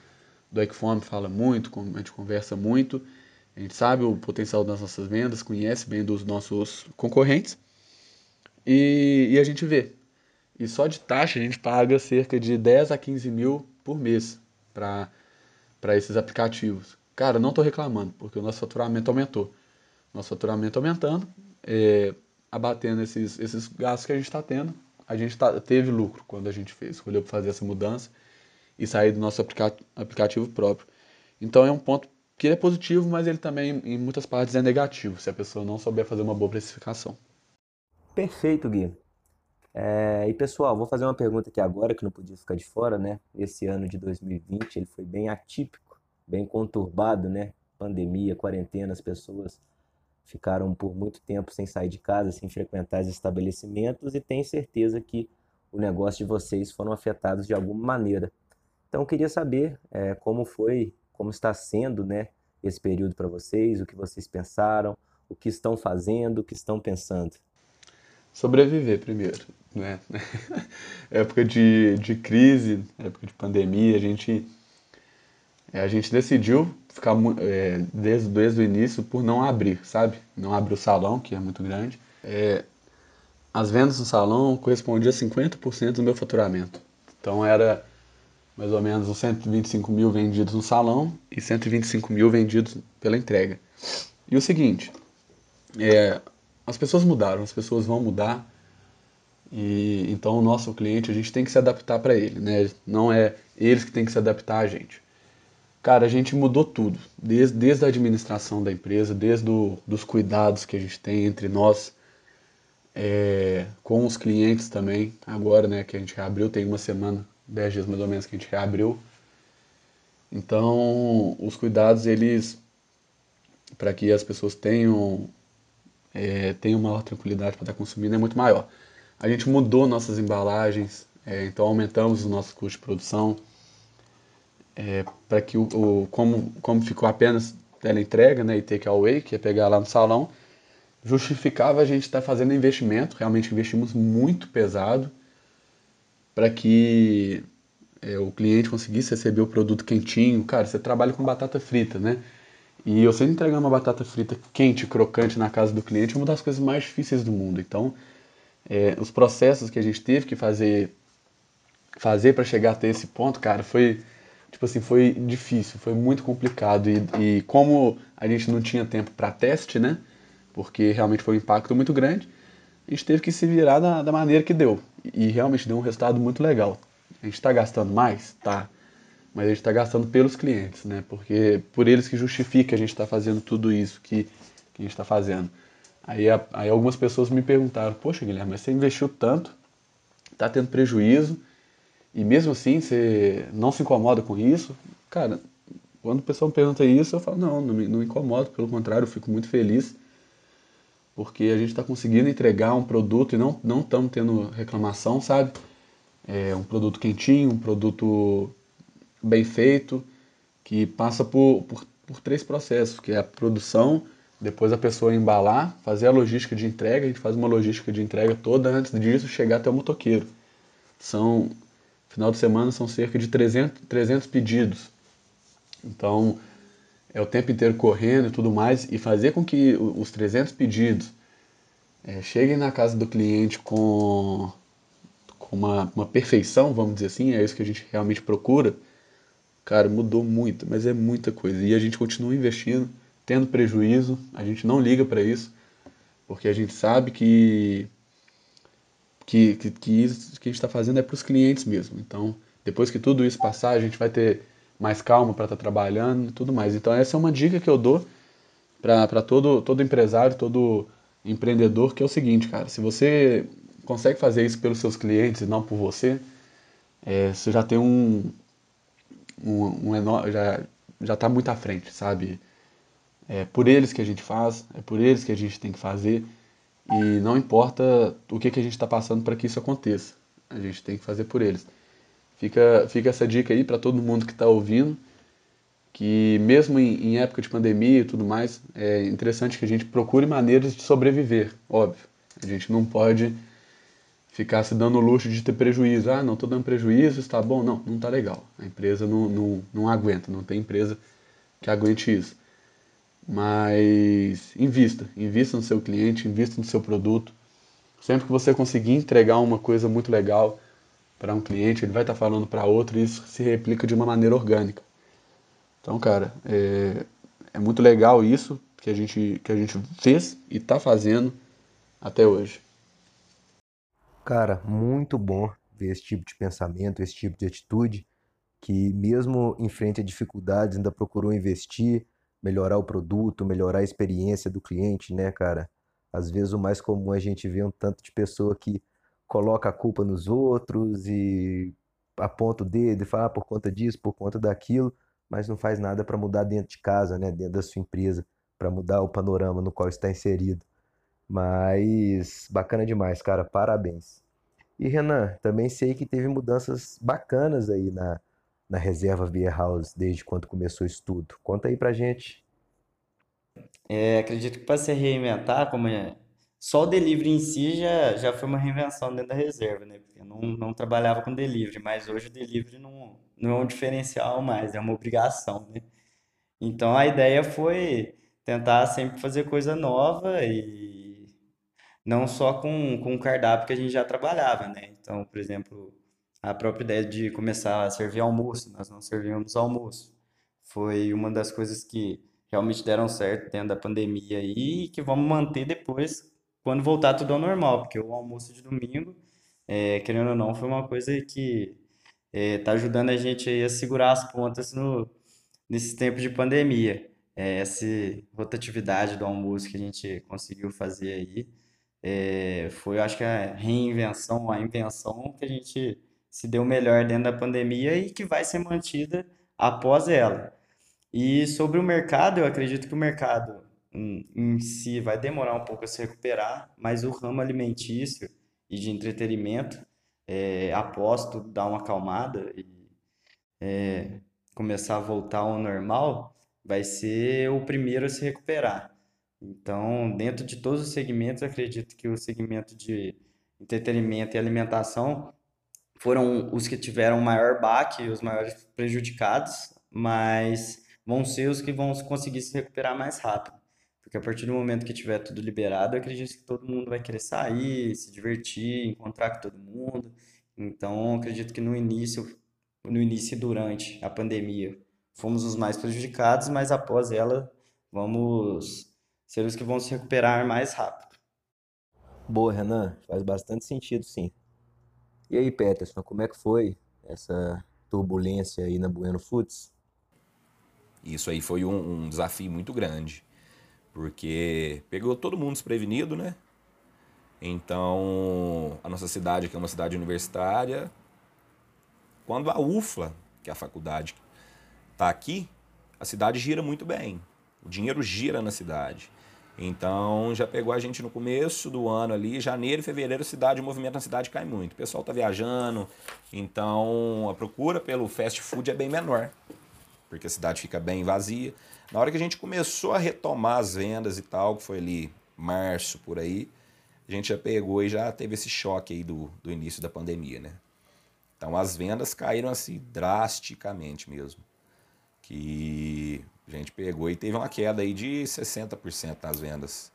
do Equifome fala muito, a gente conversa muito, a gente sabe o potencial das nossas vendas, conhece bem dos nossos concorrentes e, e a gente vê. E só de taxa a gente paga cerca de 10 a 15 mil por mês para esses aplicativos. Cara, não estou reclamando, porque o nosso faturamento aumentou. Nosso faturamento aumentando, é, abatendo esses, esses gastos que a gente está tendo, a gente tá, teve lucro quando a gente fez, escolheu fazer essa mudança e sair do nosso aplica aplicativo próprio. Então é um ponto que ele é positivo, mas ele também em muitas partes é negativo, se a pessoa não souber fazer uma boa precificação. Perfeito, Gui. É, e pessoal, vou fazer uma pergunta aqui agora que não podia ficar de fora, né? Esse ano de 2020 ele foi bem atípico, bem conturbado, né? Pandemia, quarentena, as pessoas ficaram por muito tempo sem sair de casa, sem frequentar os estabelecimentos e tenho certeza que o negócio de vocês foram afetados de alguma maneira. Então, queria saber é, como foi, como está sendo né, esse período para vocês, o que vocês pensaram, o que estão fazendo, o que estão pensando. Sobreviver primeiro, né? <laughs> época de, de crise, época de pandemia, a gente é, a gente decidiu ficar é, desde, desde o início por não abrir, sabe? Não abrir o salão, que é muito grande. É, as vendas no salão correspondiam a 50% do meu faturamento. Então era mais ou menos uns 125 mil vendidos no salão e 125 mil vendidos pela entrega. E o seguinte, é, as pessoas mudaram, as pessoas vão mudar, e então o nosso cliente a gente tem que se adaptar para ele, né? Não é eles que têm que se adaptar a gente. Cara, a gente mudou tudo, desde, desde a administração da empresa, desde do, dos cuidados que a gente tem entre nós, é, com os clientes também. Agora, né, que a gente reabriu, tem uma semana, dez dias mais ou menos que a gente reabriu. Então, os cuidados, eles, para que as pessoas tenham, é, tenham maior tranquilidade para estar consumindo, é muito maior. A gente mudou nossas embalagens, é, então aumentamos o nosso custo de produção é, para que o, o, como, como ficou apenas tela entrega né, e take away, que é pegar lá no salão, justificava a gente estar tá fazendo investimento, realmente investimos muito pesado para que é, o cliente conseguisse receber o produto quentinho. Cara, você trabalha com batata frita, né? E você entregar uma batata frita quente, crocante na casa do cliente é uma das coisas mais difíceis do mundo. Então, é, os processos que a gente teve que fazer fazer para chegar até esse ponto, cara, foi tipo assim, foi difícil, foi muito complicado. E, e como a gente não tinha tempo para teste, né? Porque realmente foi um impacto muito grande, a gente teve que se virar da, da maneira que deu. E, realmente deu um resultado muito legal. A gente está gastando mais? Tá. Mas a gente está gastando pelos clientes, né? Porque por eles que justifica a gente estar tá fazendo tudo isso que, que a gente está fazendo. Aí, aí algumas pessoas me perguntaram, poxa Guilherme, mas você investiu tanto, está tendo prejuízo, e mesmo assim você não se incomoda com isso, cara, quando o pessoal me pergunta isso, eu falo, não, não me, não me incomodo, pelo contrário, eu fico muito feliz, porque a gente está conseguindo entregar um produto e não estamos tendo reclamação, sabe? É um produto quentinho, um produto bem feito, que passa por, por, por três processos, que é a produção, depois a pessoa embalar, fazer a logística de entrega, a gente faz uma logística de entrega toda antes disso chegar até o motoqueiro. São, final de semana são cerca de 300, 300 pedidos. Então, é o tempo inteiro correndo e tudo mais, e fazer com que os 300 pedidos é, cheguem na casa do cliente com, com uma, uma perfeição, vamos dizer assim, é isso que a gente realmente procura, cara, mudou muito, mas é muita coisa. E a gente continua investindo tendo prejuízo, a gente não liga para isso, porque a gente sabe que que, que, que isso que a gente está fazendo é para os clientes mesmo. Então, depois que tudo isso passar, a gente vai ter mais calma para estar tá trabalhando e tudo mais. Então, essa é uma dica que eu dou para todo, todo empresário, todo empreendedor, que é o seguinte, cara, se você consegue fazer isso pelos seus clientes e não por você, é, você já tem um, um, um enorme, já já está muito à frente, sabe? É por eles que a gente faz, é por eles que a gente tem que fazer. E não importa o que, que a gente está passando para que isso aconteça. A gente tem que fazer por eles. Fica, fica essa dica aí para todo mundo que está ouvindo, que mesmo em, em, época de pandemia e tudo mais, é interessante que a gente procure maneiras de sobreviver, óbvio. A gente não pode ficar se dando o luxo de ter prejuízo. Ah, não, estou dando prejuízo, está bom. Não, não está legal. A empresa não, não, não aguenta, não tem empresa que aguente isso. Mas invista, invista no seu cliente, invista no seu produto. Sempre que você conseguir entregar uma coisa muito legal para um cliente, ele vai estar tá falando para outro e isso se replica de uma maneira orgânica. Então, cara, é, é muito legal isso que a gente, que a gente fez e está fazendo até hoje. Cara, muito bom ver esse tipo de pensamento, esse tipo de atitude, que mesmo em frente a dificuldades ainda procurou investir, melhorar o produto, melhorar a experiência do cliente, né, cara? Às vezes o mais comum é a gente ver um tanto de pessoa que coloca a culpa nos outros e aponta o dedo e fala ah, por conta disso, por conta daquilo, mas não faz nada para mudar dentro de casa, né, dentro da sua empresa, para mudar o panorama no qual está inserido. Mas bacana demais, cara, parabéns. E Renan, também sei que teve mudanças bacanas aí na, na reserva House desde quando começou o estudo. Conta aí pra gente. É, acredito que para se reinventar, como é, só o delivery em si já, já foi uma reinvenção dentro da reserva, né? Porque eu não, não trabalhava com delivery, mas hoje o delivery não, não é um diferencial mais, é uma obrigação, né? Então a ideia foi tentar sempre fazer coisa nova e não só com, com o cardápio que a gente já trabalhava, né? Então, por exemplo, a própria ideia de começar a servir almoço, nós não servíamos almoço. Foi uma das coisas que realmente deram certo dentro da pandemia e que vamos manter depois, quando voltar tudo ao normal, porque o almoço de domingo, é, querendo ou não, foi uma coisa que está é, ajudando a gente a segurar as pontas no, nesse tempo de pandemia. É, essa rotatividade do almoço que a gente conseguiu fazer aí é, foi, acho que, a reinvenção, a invenção que a gente se deu melhor dentro da pandemia e que vai ser mantida após ela. E sobre o mercado, eu acredito que o mercado em, em si vai demorar um pouco a se recuperar, mas o ramo alimentício e de entretenimento, é, aposto dar uma acalmada e é, começar a voltar ao normal, vai ser o primeiro a se recuperar. Então, dentro de todos os segmentos, acredito que o segmento de entretenimento e alimentação foram os que tiveram maior baque, os maiores prejudicados, mas vão ser os que vão conseguir se recuperar mais rápido. Porque a partir do momento que tiver tudo liberado, eu acredito que todo mundo vai querer sair, se divertir, encontrar com todo mundo. Então, acredito que no início, no início e durante a pandemia, fomos os mais prejudicados, mas após ela, vamos ser os que vão se recuperar mais rápido. Boa, Renan, faz bastante sentido, sim. E aí, Peterson, como é que foi essa turbulência aí na Bueno Foods? Isso aí foi um, um desafio muito grande, porque pegou todo mundo desprevenido, né? Então, a nossa cidade, que é uma cidade universitária, quando a UFLA, que é a faculdade, está aqui, a cidade gira muito bem. O dinheiro gira na cidade. Então já pegou a gente no começo do ano ali, janeiro fevereiro, cidade, o movimento na cidade cai muito. O pessoal tá viajando, então a procura pelo fast food é bem menor, porque a cidade fica bem vazia. Na hora que a gente começou a retomar as vendas e tal, que foi ali março por aí, a gente já pegou e já teve esse choque aí do, do início da pandemia, né? Então as vendas caíram assim drasticamente mesmo. Que a gente pegou e teve uma queda aí de 60% nas vendas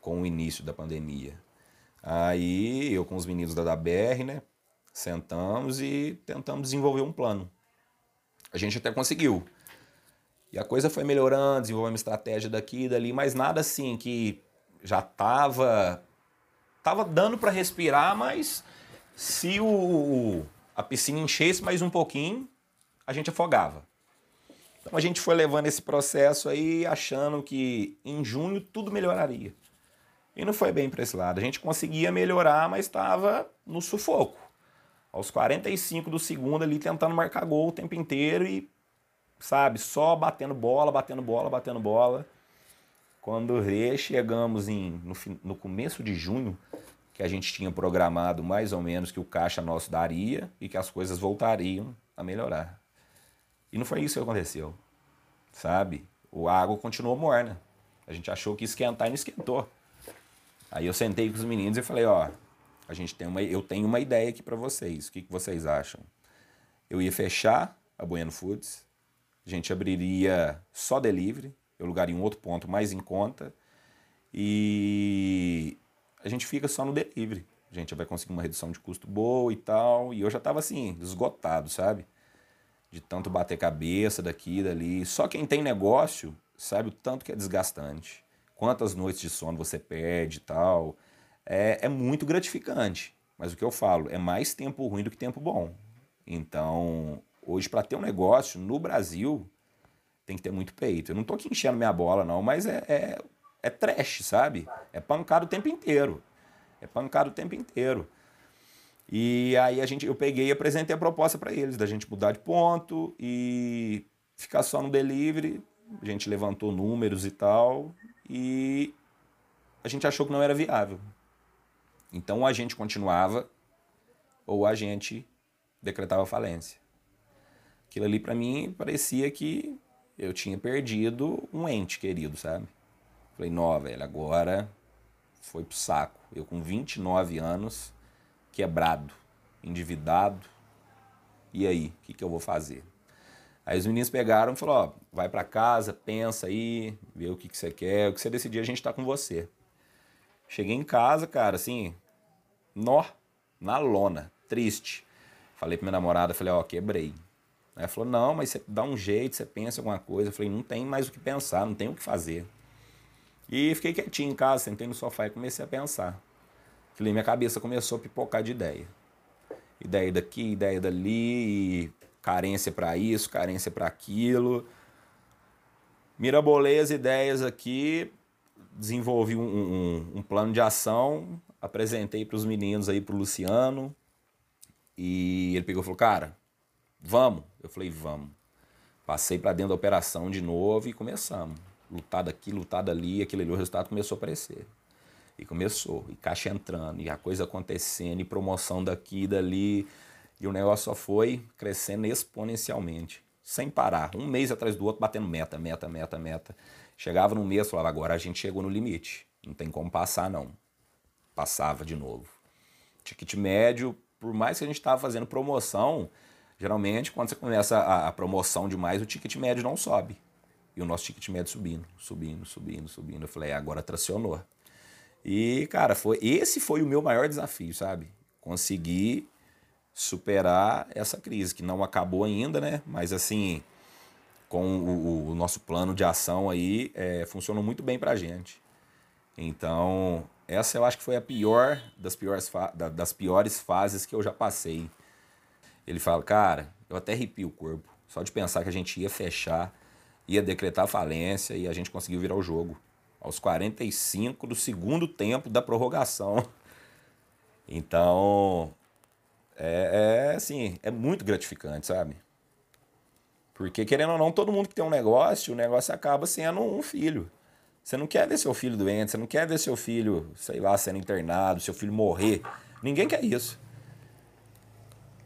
com o início da pandemia. Aí eu com os meninos da BR, né, sentamos e tentamos desenvolver um plano. A gente até conseguiu. E a coisa foi melhorando, desenvolvemos uma estratégia daqui e dali, mas nada assim que já tava tava dando para respirar, mas se o a piscina enchesse mais um pouquinho, a gente afogava. Então a gente foi levando esse processo aí, achando que em junho tudo melhoraria. E não foi bem para esse lado. A gente conseguia melhorar, mas estava no sufoco. Aos 45 do segundo ali, tentando marcar gol o tempo inteiro e, sabe, só batendo bola, batendo bola, batendo bola. Quando chegamos em, no, no começo de junho, que a gente tinha programado mais ou menos que o caixa nosso daria e que as coisas voltariam a melhorar. E não foi isso que aconteceu, sabe? O água continuou morna. A gente achou que ia esquentar e não esquentou. Aí eu sentei com os meninos e falei, ó, a gente tem uma, eu tenho uma ideia aqui para vocês. O que, que vocês acham? Eu ia fechar a Bueno Foods, a gente abriria só delivery, eu lugaria um outro ponto mais em conta e a gente fica só no delivery. A gente vai conseguir uma redução de custo boa e tal. E eu já tava assim, esgotado, sabe? De tanto bater cabeça daqui e dali. Só quem tem negócio sabe o tanto que é desgastante. Quantas noites de sono você perde e tal. É, é muito gratificante. Mas o que eu falo, é mais tempo ruim do que tempo bom. Então, hoje, para ter um negócio no Brasil, tem que ter muito peito. Eu não tô aqui enchendo minha bola, não, mas é, é é trash, sabe? É pancado o tempo inteiro. É pancado o tempo inteiro. E aí a gente, eu peguei e apresentei a proposta para eles, da gente mudar de ponto e ficar só no delivery. A gente levantou números e tal, e a gente achou que não era viável. Então a gente continuava ou a gente decretava falência. Aquilo ali para mim parecia que eu tinha perdido um ente querido, sabe? Falei, nó, velho, agora foi pro saco. Eu com 29 anos, quebrado, endividado. E aí, o que, que eu vou fazer? Aí os meninos pegaram e falaram, ó, vai para casa, pensa aí, vê o que, que você quer, o que você decidir, a gente tá com você. Cheguei em casa, cara, assim, nó, na lona, triste. Falei pra minha namorada, falei, ó, quebrei. Aí ela falou, não, mas você dá um jeito, você pensa alguma coisa. Eu falei, não tem mais o que pensar, não tem o que fazer. E fiquei quietinho em casa, sentei no sofá e comecei a pensar. Falei, minha cabeça começou a pipocar de ideia. Ideia daqui, ideia dali, carência para isso, carência para aquilo. Mirabolei as ideias aqui, desenvolvi um, um, um plano de ação, apresentei para os meninos aí, para o Luciano. E ele pegou e falou, cara, vamos? Eu falei, vamos. Passei para dentro da operação de novo e começamos lutar daqui, lutar dali, aquele ali, o resultado começou a aparecer. E começou, e caixa entrando, e a coisa acontecendo, e promoção daqui e dali, e o negócio só foi crescendo exponencialmente, sem parar, um mês atrás do outro, batendo meta, meta, meta, meta. Chegava no mês, falava, agora a gente chegou no limite, não tem como passar não. Passava de novo. Ticket médio, por mais que a gente estava fazendo promoção, geralmente quando você começa a, a promoção demais, o ticket médio não sobe. E o nosso ticket médio subindo, subindo, subindo, subindo. Eu falei, é, agora tracionou. E, cara, foi esse foi o meu maior desafio, sabe? Conseguir superar essa crise, que não acabou ainda, né? Mas, assim, com o, o nosso plano de ação aí, é, funcionou muito bem pra gente. Então, essa eu acho que foi a pior das piores, das piores fases que eu já passei. Ele fala, cara, eu até arrepio o corpo, só de pensar que a gente ia fechar ia decretar falência e a gente conseguiu virar o jogo. Aos 45 do segundo tempo da prorrogação. <laughs> Então, é, é assim, é muito gratificante, sabe? Porque, querendo ou não, todo mundo que tem um negócio, o negócio acaba sendo um filho. Você não quer ver seu filho doente, você não quer ver seu filho, sei lá, sendo internado, seu filho morrer. Ninguém quer isso.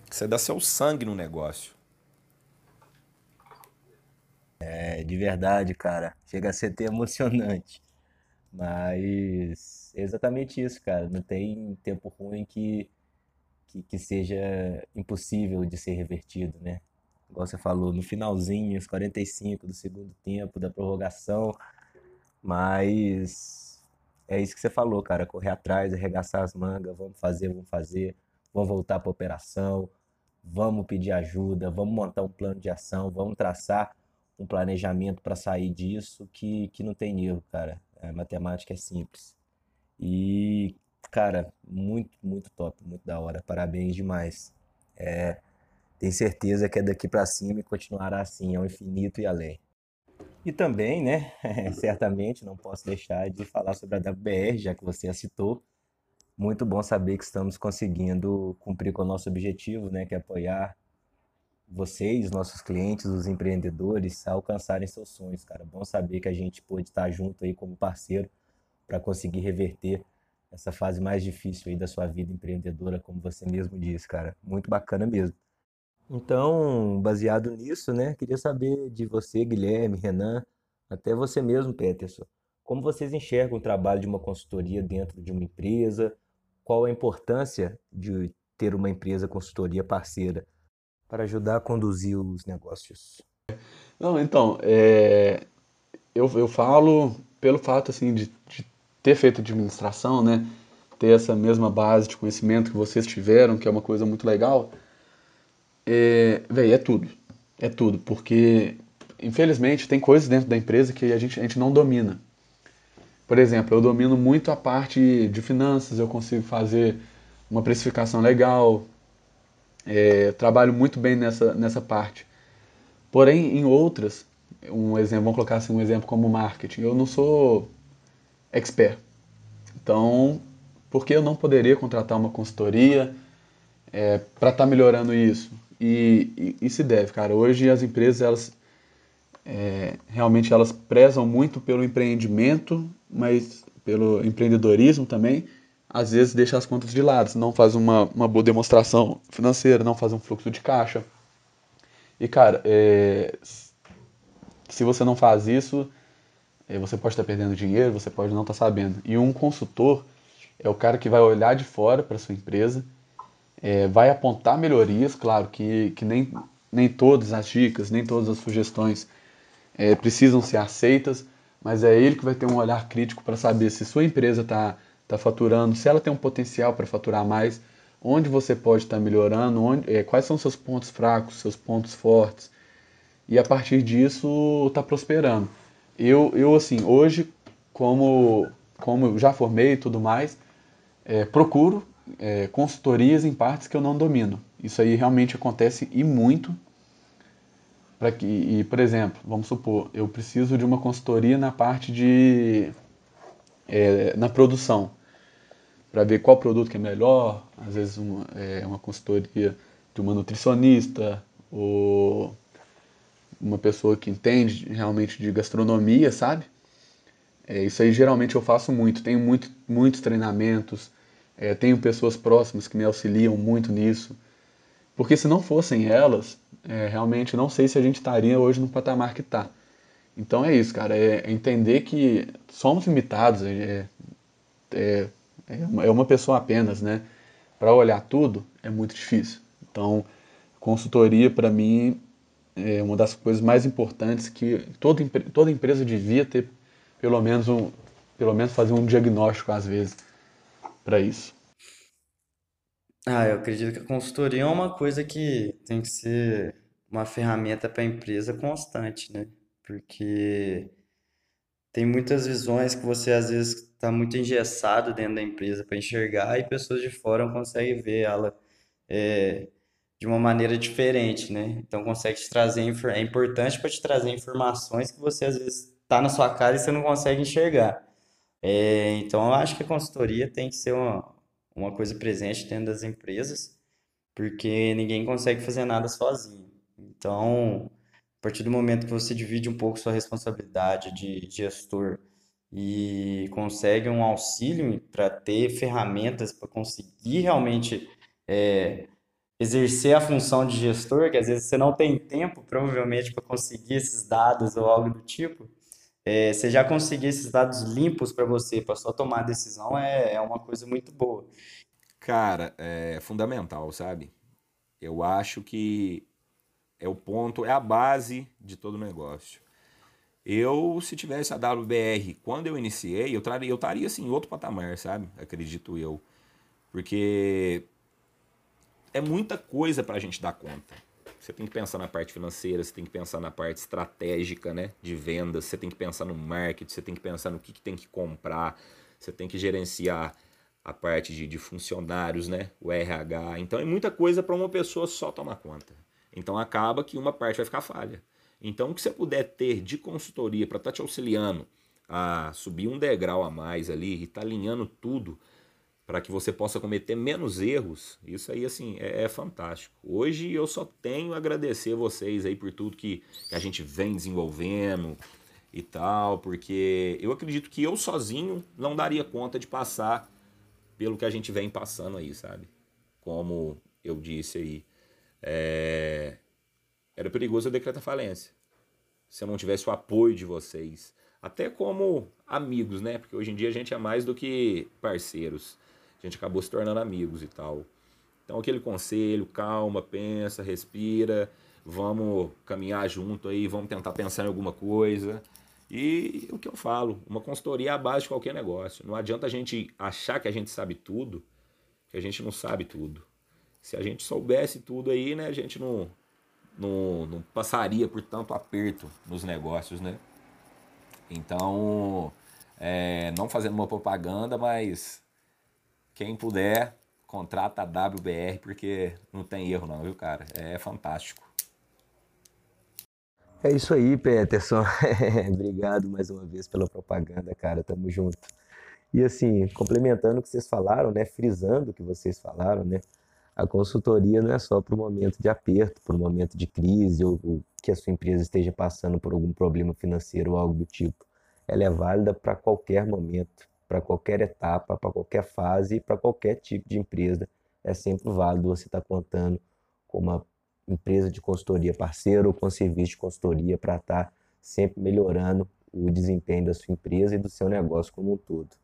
Você dá seu sangue no negócio. É, de verdade, cara. Chega a ser até emocionante. Mas é exatamente isso, cara. Não tem tempo ruim que, que, que seja impossível de ser revertido, né? Igual você falou, no finalzinho, os 45 do segundo tempo, da prorrogação. Mas é isso que você falou, cara. Correr atrás, arregaçar as mangas, vamos fazer, vamos fazer, vamos voltar para operação, vamos pedir ajuda, vamos montar um plano de ação, vamos traçar um planejamento para sair disso que, que não tem erro, cara. A matemática é simples. E, cara, muito, muito top, muito da hora. Parabéns demais. É, tenho certeza que é daqui para cima e continuará assim, ao infinito e além. E também, né, <laughs> certamente não posso deixar de falar sobre a WBR, já que você a citou. Muito bom saber que estamos conseguindo cumprir com o nosso objetivo, né, que é apoiar vocês, nossos clientes, os empreendedores, alcançarem seus sonhos, cara. Bom saber que a gente pôde estar junto aí como parceiro para conseguir reverter essa fase mais difícil aí da sua vida empreendedora, como você mesmo disse, cara. Muito bacana mesmo. Então, baseado nisso, né, queria saber de você, Guilherme, Renan, até você mesmo, Peterson, como vocês enxergam o trabalho de uma consultoria dentro de uma empresa? Qual a importância de ter uma empresa consultoria parceira para ajudar a conduzir os negócios? Não, então, é, eu, eu falo pelo fato assim de, de ter feito administração, né? Ter essa mesma base de conhecimento que vocês tiveram, que é uma coisa muito legal. É, é tudo. É tudo, porque infelizmente tem coisas dentro da empresa que a gente, a gente não domina. Por exemplo, eu domino muito a parte de finanças, eu consigo fazer uma precificação legal, é, trabalho muito bem nessa, nessa parte. Porém, em outras, um exemplo, vamos colocar assim um exemplo como marketing, eu não sou expert. Então, por que eu não poderia contratar uma consultoria é, para estar tá melhorando isso? E, e, e, se deve, cara. Hoje as empresas, elas é, realmente elas prezam muito pelo empreendimento, mas pelo empreendedorismo também, às vezes deixa as contas de lado, não faz uma, uma boa demonstração financeira, não faz um fluxo de caixa. E, cara, é, se você não faz isso, é, você pode estar perdendo dinheiro, você pode não estar sabendo. E um consultor é o cara que vai olhar de fora para sua empresa, é, vai apontar melhorias, claro que, que nem, nem todas as dicas, nem todas as sugestões é, precisam ser aceitas, mas é ele que vai ter um olhar crítico para saber se sua empresa está está faturando, se ela tem um potencial para faturar mais, onde você pode estar tá melhorando, onde, é, quais são seus pontos fracos, seus pontos fortes, e a partir disso está prosperando. Eu, eu assim, hoje, como, como já formei e tudo mais, é, procuro é, consultorias em partes que eu não domino. Isso aí realmente acontece e muito. Que, e, por exemplo, vamos supor, eu preciso de uma consultoria na parte de é, na produção para ver qual produto que é melhor, às vezes uma, é, uma consultoria de uma nutricionista ou uma pessoa que entende realmente de gastronomia, sabe? É, isso aí geralmente eu faço muito, tenho muito, muitos treinamentos, é, tenho pessoas próximas que me auxiliam muito nisso, porque se não fossem elas, é, realmente não sei se a gente estaria hoje no patamar que está. Então é isso, cara, é, é entender que somos limitados, é, é é uma, é uma pessoa apenas, né? Para olhar tudo é muito difícil. Então, consultoria para mim é uma das coisas mais importantes que toda, toda empresa devia ter pelo menos um, pelo menos fazer um diagnóstico às vezes para isso. Ah, eu acredito que a consultoria é uma coisa que tem que ser uma ferramenta para a empresa constante, né? Porque tem muitas visões que você às vezes está muito engessado dentro da empresa para enxergar e pessoas de fora não conseguem ver ela é, de uma maneira diferente, né? Então consegue te trazer é importante para te trazer informações que você às vezes está na sua cara e você não consegue enxergar. É, então eu acho que a consultoria tem que ser uma, uma coisa presente dentro das empresas, porque ninguém consegue fazer nada sozinho. Então partir do momento que você divide um pouco sua responsabilidade de gestor e consegue um auxílio para ter ferramentas para conseguir realmente é, exercer a função de gestor, que às vezes você não tem tempo, provavelmente, para conseguir esses dados ou algo do tipo, é, você já conseguir esses dados limpos para você, para só tomar a decisão, é, é uma coisa muito boa. Cara, é fundamental, sabe? Eu acho que é o ponto, é a base de todo negócio. Eu, se tivesse a WBR quando eu iniciei, eu, traria, eu estaria assim, em outro patamar, sabe? Acredito eu. Porque é muita coisa para a gente dar conta. Você tem que pensar na parte financeira, você tem que pensar na parte estratégica, né? De vendas, você tem que pensar no marketing, você tem que pensar no que, que tem que comprar, você tem que gerenciar a parte de, de funcionários, né? O RH. Então é muita coisa para uma pessoa só tomar conta. Então acaba que uma parte vai ficar falha. Então o que você puder ter de consultoria para estar tá te auxiliando a subir um degrau a mais ali e estar tá alinhando tudo para que você possa cometer menos erros, isso aí assim é, é, fantástico. Hoje eu só tenho a agradecer vocês aí por tudo que, que a gente vem desenvolvendo e tal, porque eu acredito que eu sozinho não daria conta de passar pelo que a gente vem passando aí, sabe? Como eu disse aí, é... era perigoso eu decretar falência. Se eu não tivesse o apoio de vocês, até como amigos, né? Porque hoje em dia a gente é mais do que parceiros. A gente acabou se tornando amigos e tal. Então aquele conselho, calma, pensa, respira, vamos caminhar junto aí, vamos tentar pensar em alguma coisa. E o que eu falo, uma consultoria é a base de qualquer negócio. Não adianta a gente achar que a gente sabe tudo, que a gente não sabe tudo. Se a gente soubesse tudo aí, né, a gente não, não, não passaria por tanto aperto nos negócios, né? Então, é, não fazendo uma propaganda, mas quem puder, contrata a WBR, porque não tem erro não, viu, cara? É fantástico. É isso aí, Peterson. <laughs> Obrigado mais uma vez pela propaganda, cara. Tamo junto. E assim, complementando o que vocês falaram, né? Frisando o que vocês falaram, né? A consultoria não é só para o momento de aperto, para o momento de crise ou, ou que a sua empresa esteja passando por algum problema financeiro ou algo do tipo. Ela é válida para qualquer momento, para qualquer etapa, para qualquer fase, para qualquer tipo de empresa. É sempre válido você estar tá contando com uma empresa de consultoria parceira ou com serviço de consultoria para estar tá sempre melhorando o desempenho da sua empresa e do seu negócio como um todo.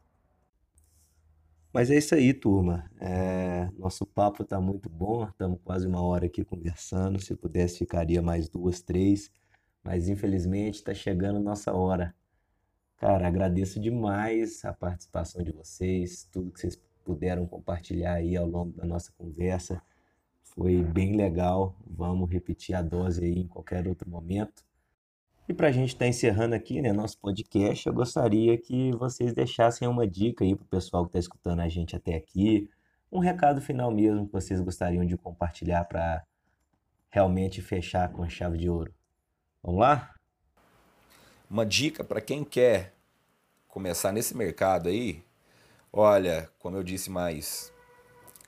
Mas é isso aí, turma. É, nosso papo está muito bom, estamos quase uma hora aqui conversando. Se pudesse, ficaria mais duas, três. Mas infelizmente está chegando nossa hora. Cara, agradeço demais a participação de vocês, tudo que vocês puderam compartilhar aí ao longo da nossa conversa. Foi bem legal. Vamos repetir a dose aí em qualquer outro momento. E para a gente estar tá encerrando aqui, né, nosso podcast, eu gostaria que vocês deixassem uma dica aí para o pessoal que está escutando a gente até aqui, um recado final mesmo que vocês gostariam de compartilhar para realmente fechar com chave de ouro. Vamos lá? Uma dica para quem quer começar nesse mercado aí, olha, como eu disse mais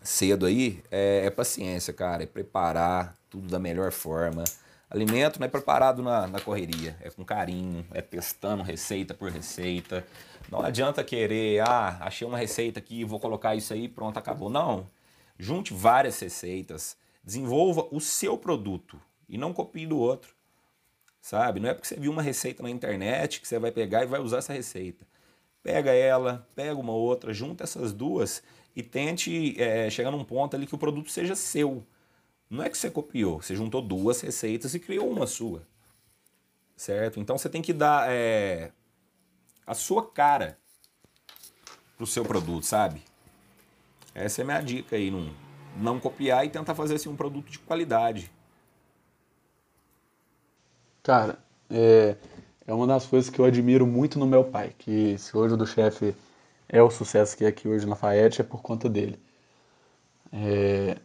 cedo aí, é, é paciência, cara, é preparar tudo da melhor forma. Alimento não é preparado na, na correria, é com carinho, é testando receita por receita. Não adianta querer, ah, achei uma receita aqui, vou colocar isso aí, pronto, acabou. Não. Junte várias receitas, desenvolva o seu produto e não copie do outro. Sabe? Não é porque você viu uma receita na internet que você vai pegar e vai usar essa receita. Pega ela, pega uma outra, junta essas duas e tente é, chegar num ponto ali que o produto seja seu. Não é que você copiou, você juntou duas receitas e criou uma sua. Certo? Então você tem que dar é, a sua cara pro seu produto, sabe? Essa é a minha dica aí, não, não copiar e tentar fazer assim, um produto de qualidade. Cara, é, é uma das coisas que eu admiro muito no meu pai, que se hoje o do chefe é o sucesso que é aqui hoje na Lafayette, é por conta dele. É,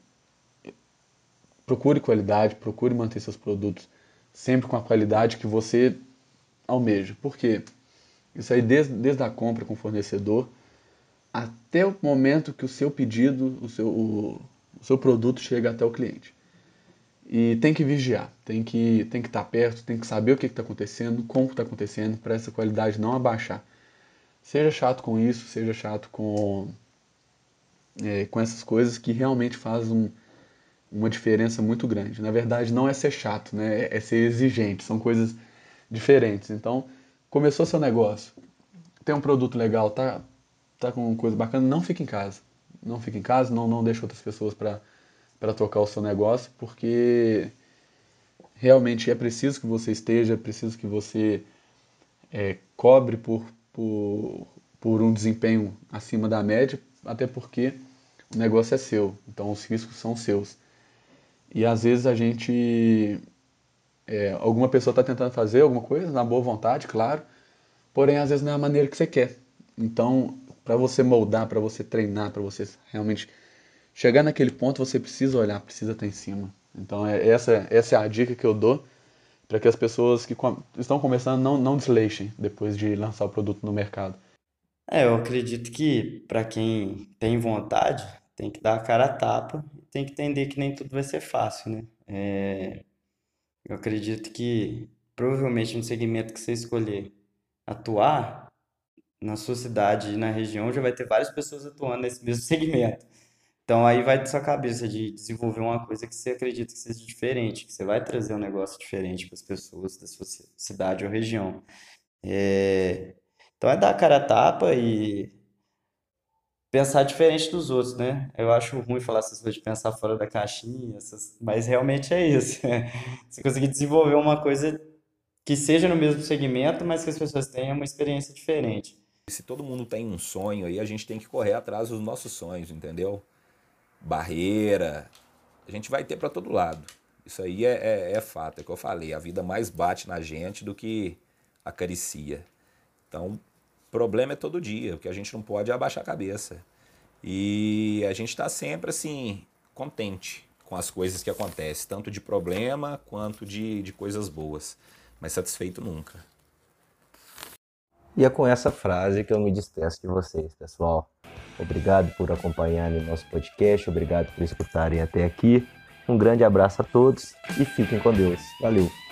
procure qualidade, procure manter seus produtos sempre com a qualidade que você almeja. Por quê? Isso aí desde, desde a compra com o fornecedor até o momento que o seu pedido, o seu, o, o seu produto chega até o cliente. E tem que vigiar, tem que tem que estar perto, tem que saber o que está acontecendo, como está acontecendo, para essa qualidade não abaixar. Seja chato com isso, seja chato com, é, com essas coisas que realmente fazem um, uma diferença muito grande. Na verdade, não é ser chato, né? é ser exigente, são coisas diferentes. Então, começou seu negócio, tem um produto legal, tá, tá com coisa bacana, não fique em casa. Não fique em casa, não, não deixe outras pessoas para tocar o seu negócio, porque realmente é preciso que você esteja, é preciso que você é, cobre por, por, por um desempenho acima da média, até porque o negócio é seu, então os riscos são seus. E às vezes a gente. É, alguma pessoa está tentando fazer alguma coisa, na boa vontade, claro, porém às vezes não é a maneira que você quer. Então, para você moldar, para você treinar, para você realmente chegar naquele ponto, você precisa olhar, precisa estar em cima. Então, é, essa, essa é a dica que eu dou para que as pessoas que com, estão começando não, não desleixem depois de lançar o produto no mercado. É, eu acredito que para quem tem vontade, tem que dar a cara a tapa, tem que entender que nem tudo vai ser fácil, né? É, eu acredito que provavelmente no segmento que você escolher atuar, na sua cidade e na região já vai ter várias pessoas atuando nesse mesmo <laughs> segmento. Então aí vai de sua cabeça de desenvolver uma coisa que você acredita que seja diferente, que você vai trazer um negócio diferente para as pessoas da sua cidade ou região. É... Então é dar a cara a tapa e pensar diferente dos outros, né? Eu acho ruim falar essas coisas de pensar fora da caixinha, essas... mas realmente é isso. <laughs> Você conseguir desenvolver uma coisa que seja no mesmo segmento, mas que as pessoas tenham uma experiência diferente. Se todo mundo tem um sonho aí, a gente tem que correr atrás dos nossos sonhos, entendeu? Barreira, a gente vai ter para todo lado. Isso aí é, é, é, fato, é o que eu falei. A vida mais bate na gente do que acaricia. Então, problema é todo dia, porque a gente não pode abaixar a cabeça. E a gente está sempre assim, contente com as coisas que acontecem, tanto de problema quanto de, de coisas boas, mas satisfeito nunca. E é com essa frase que eu me despeço de vocês, pessoal. Obrigado por acompanharem nosso podcast, obrigado por escutarem até aqui. Um grande abraço a todos e fiquem com Deus. Valeu!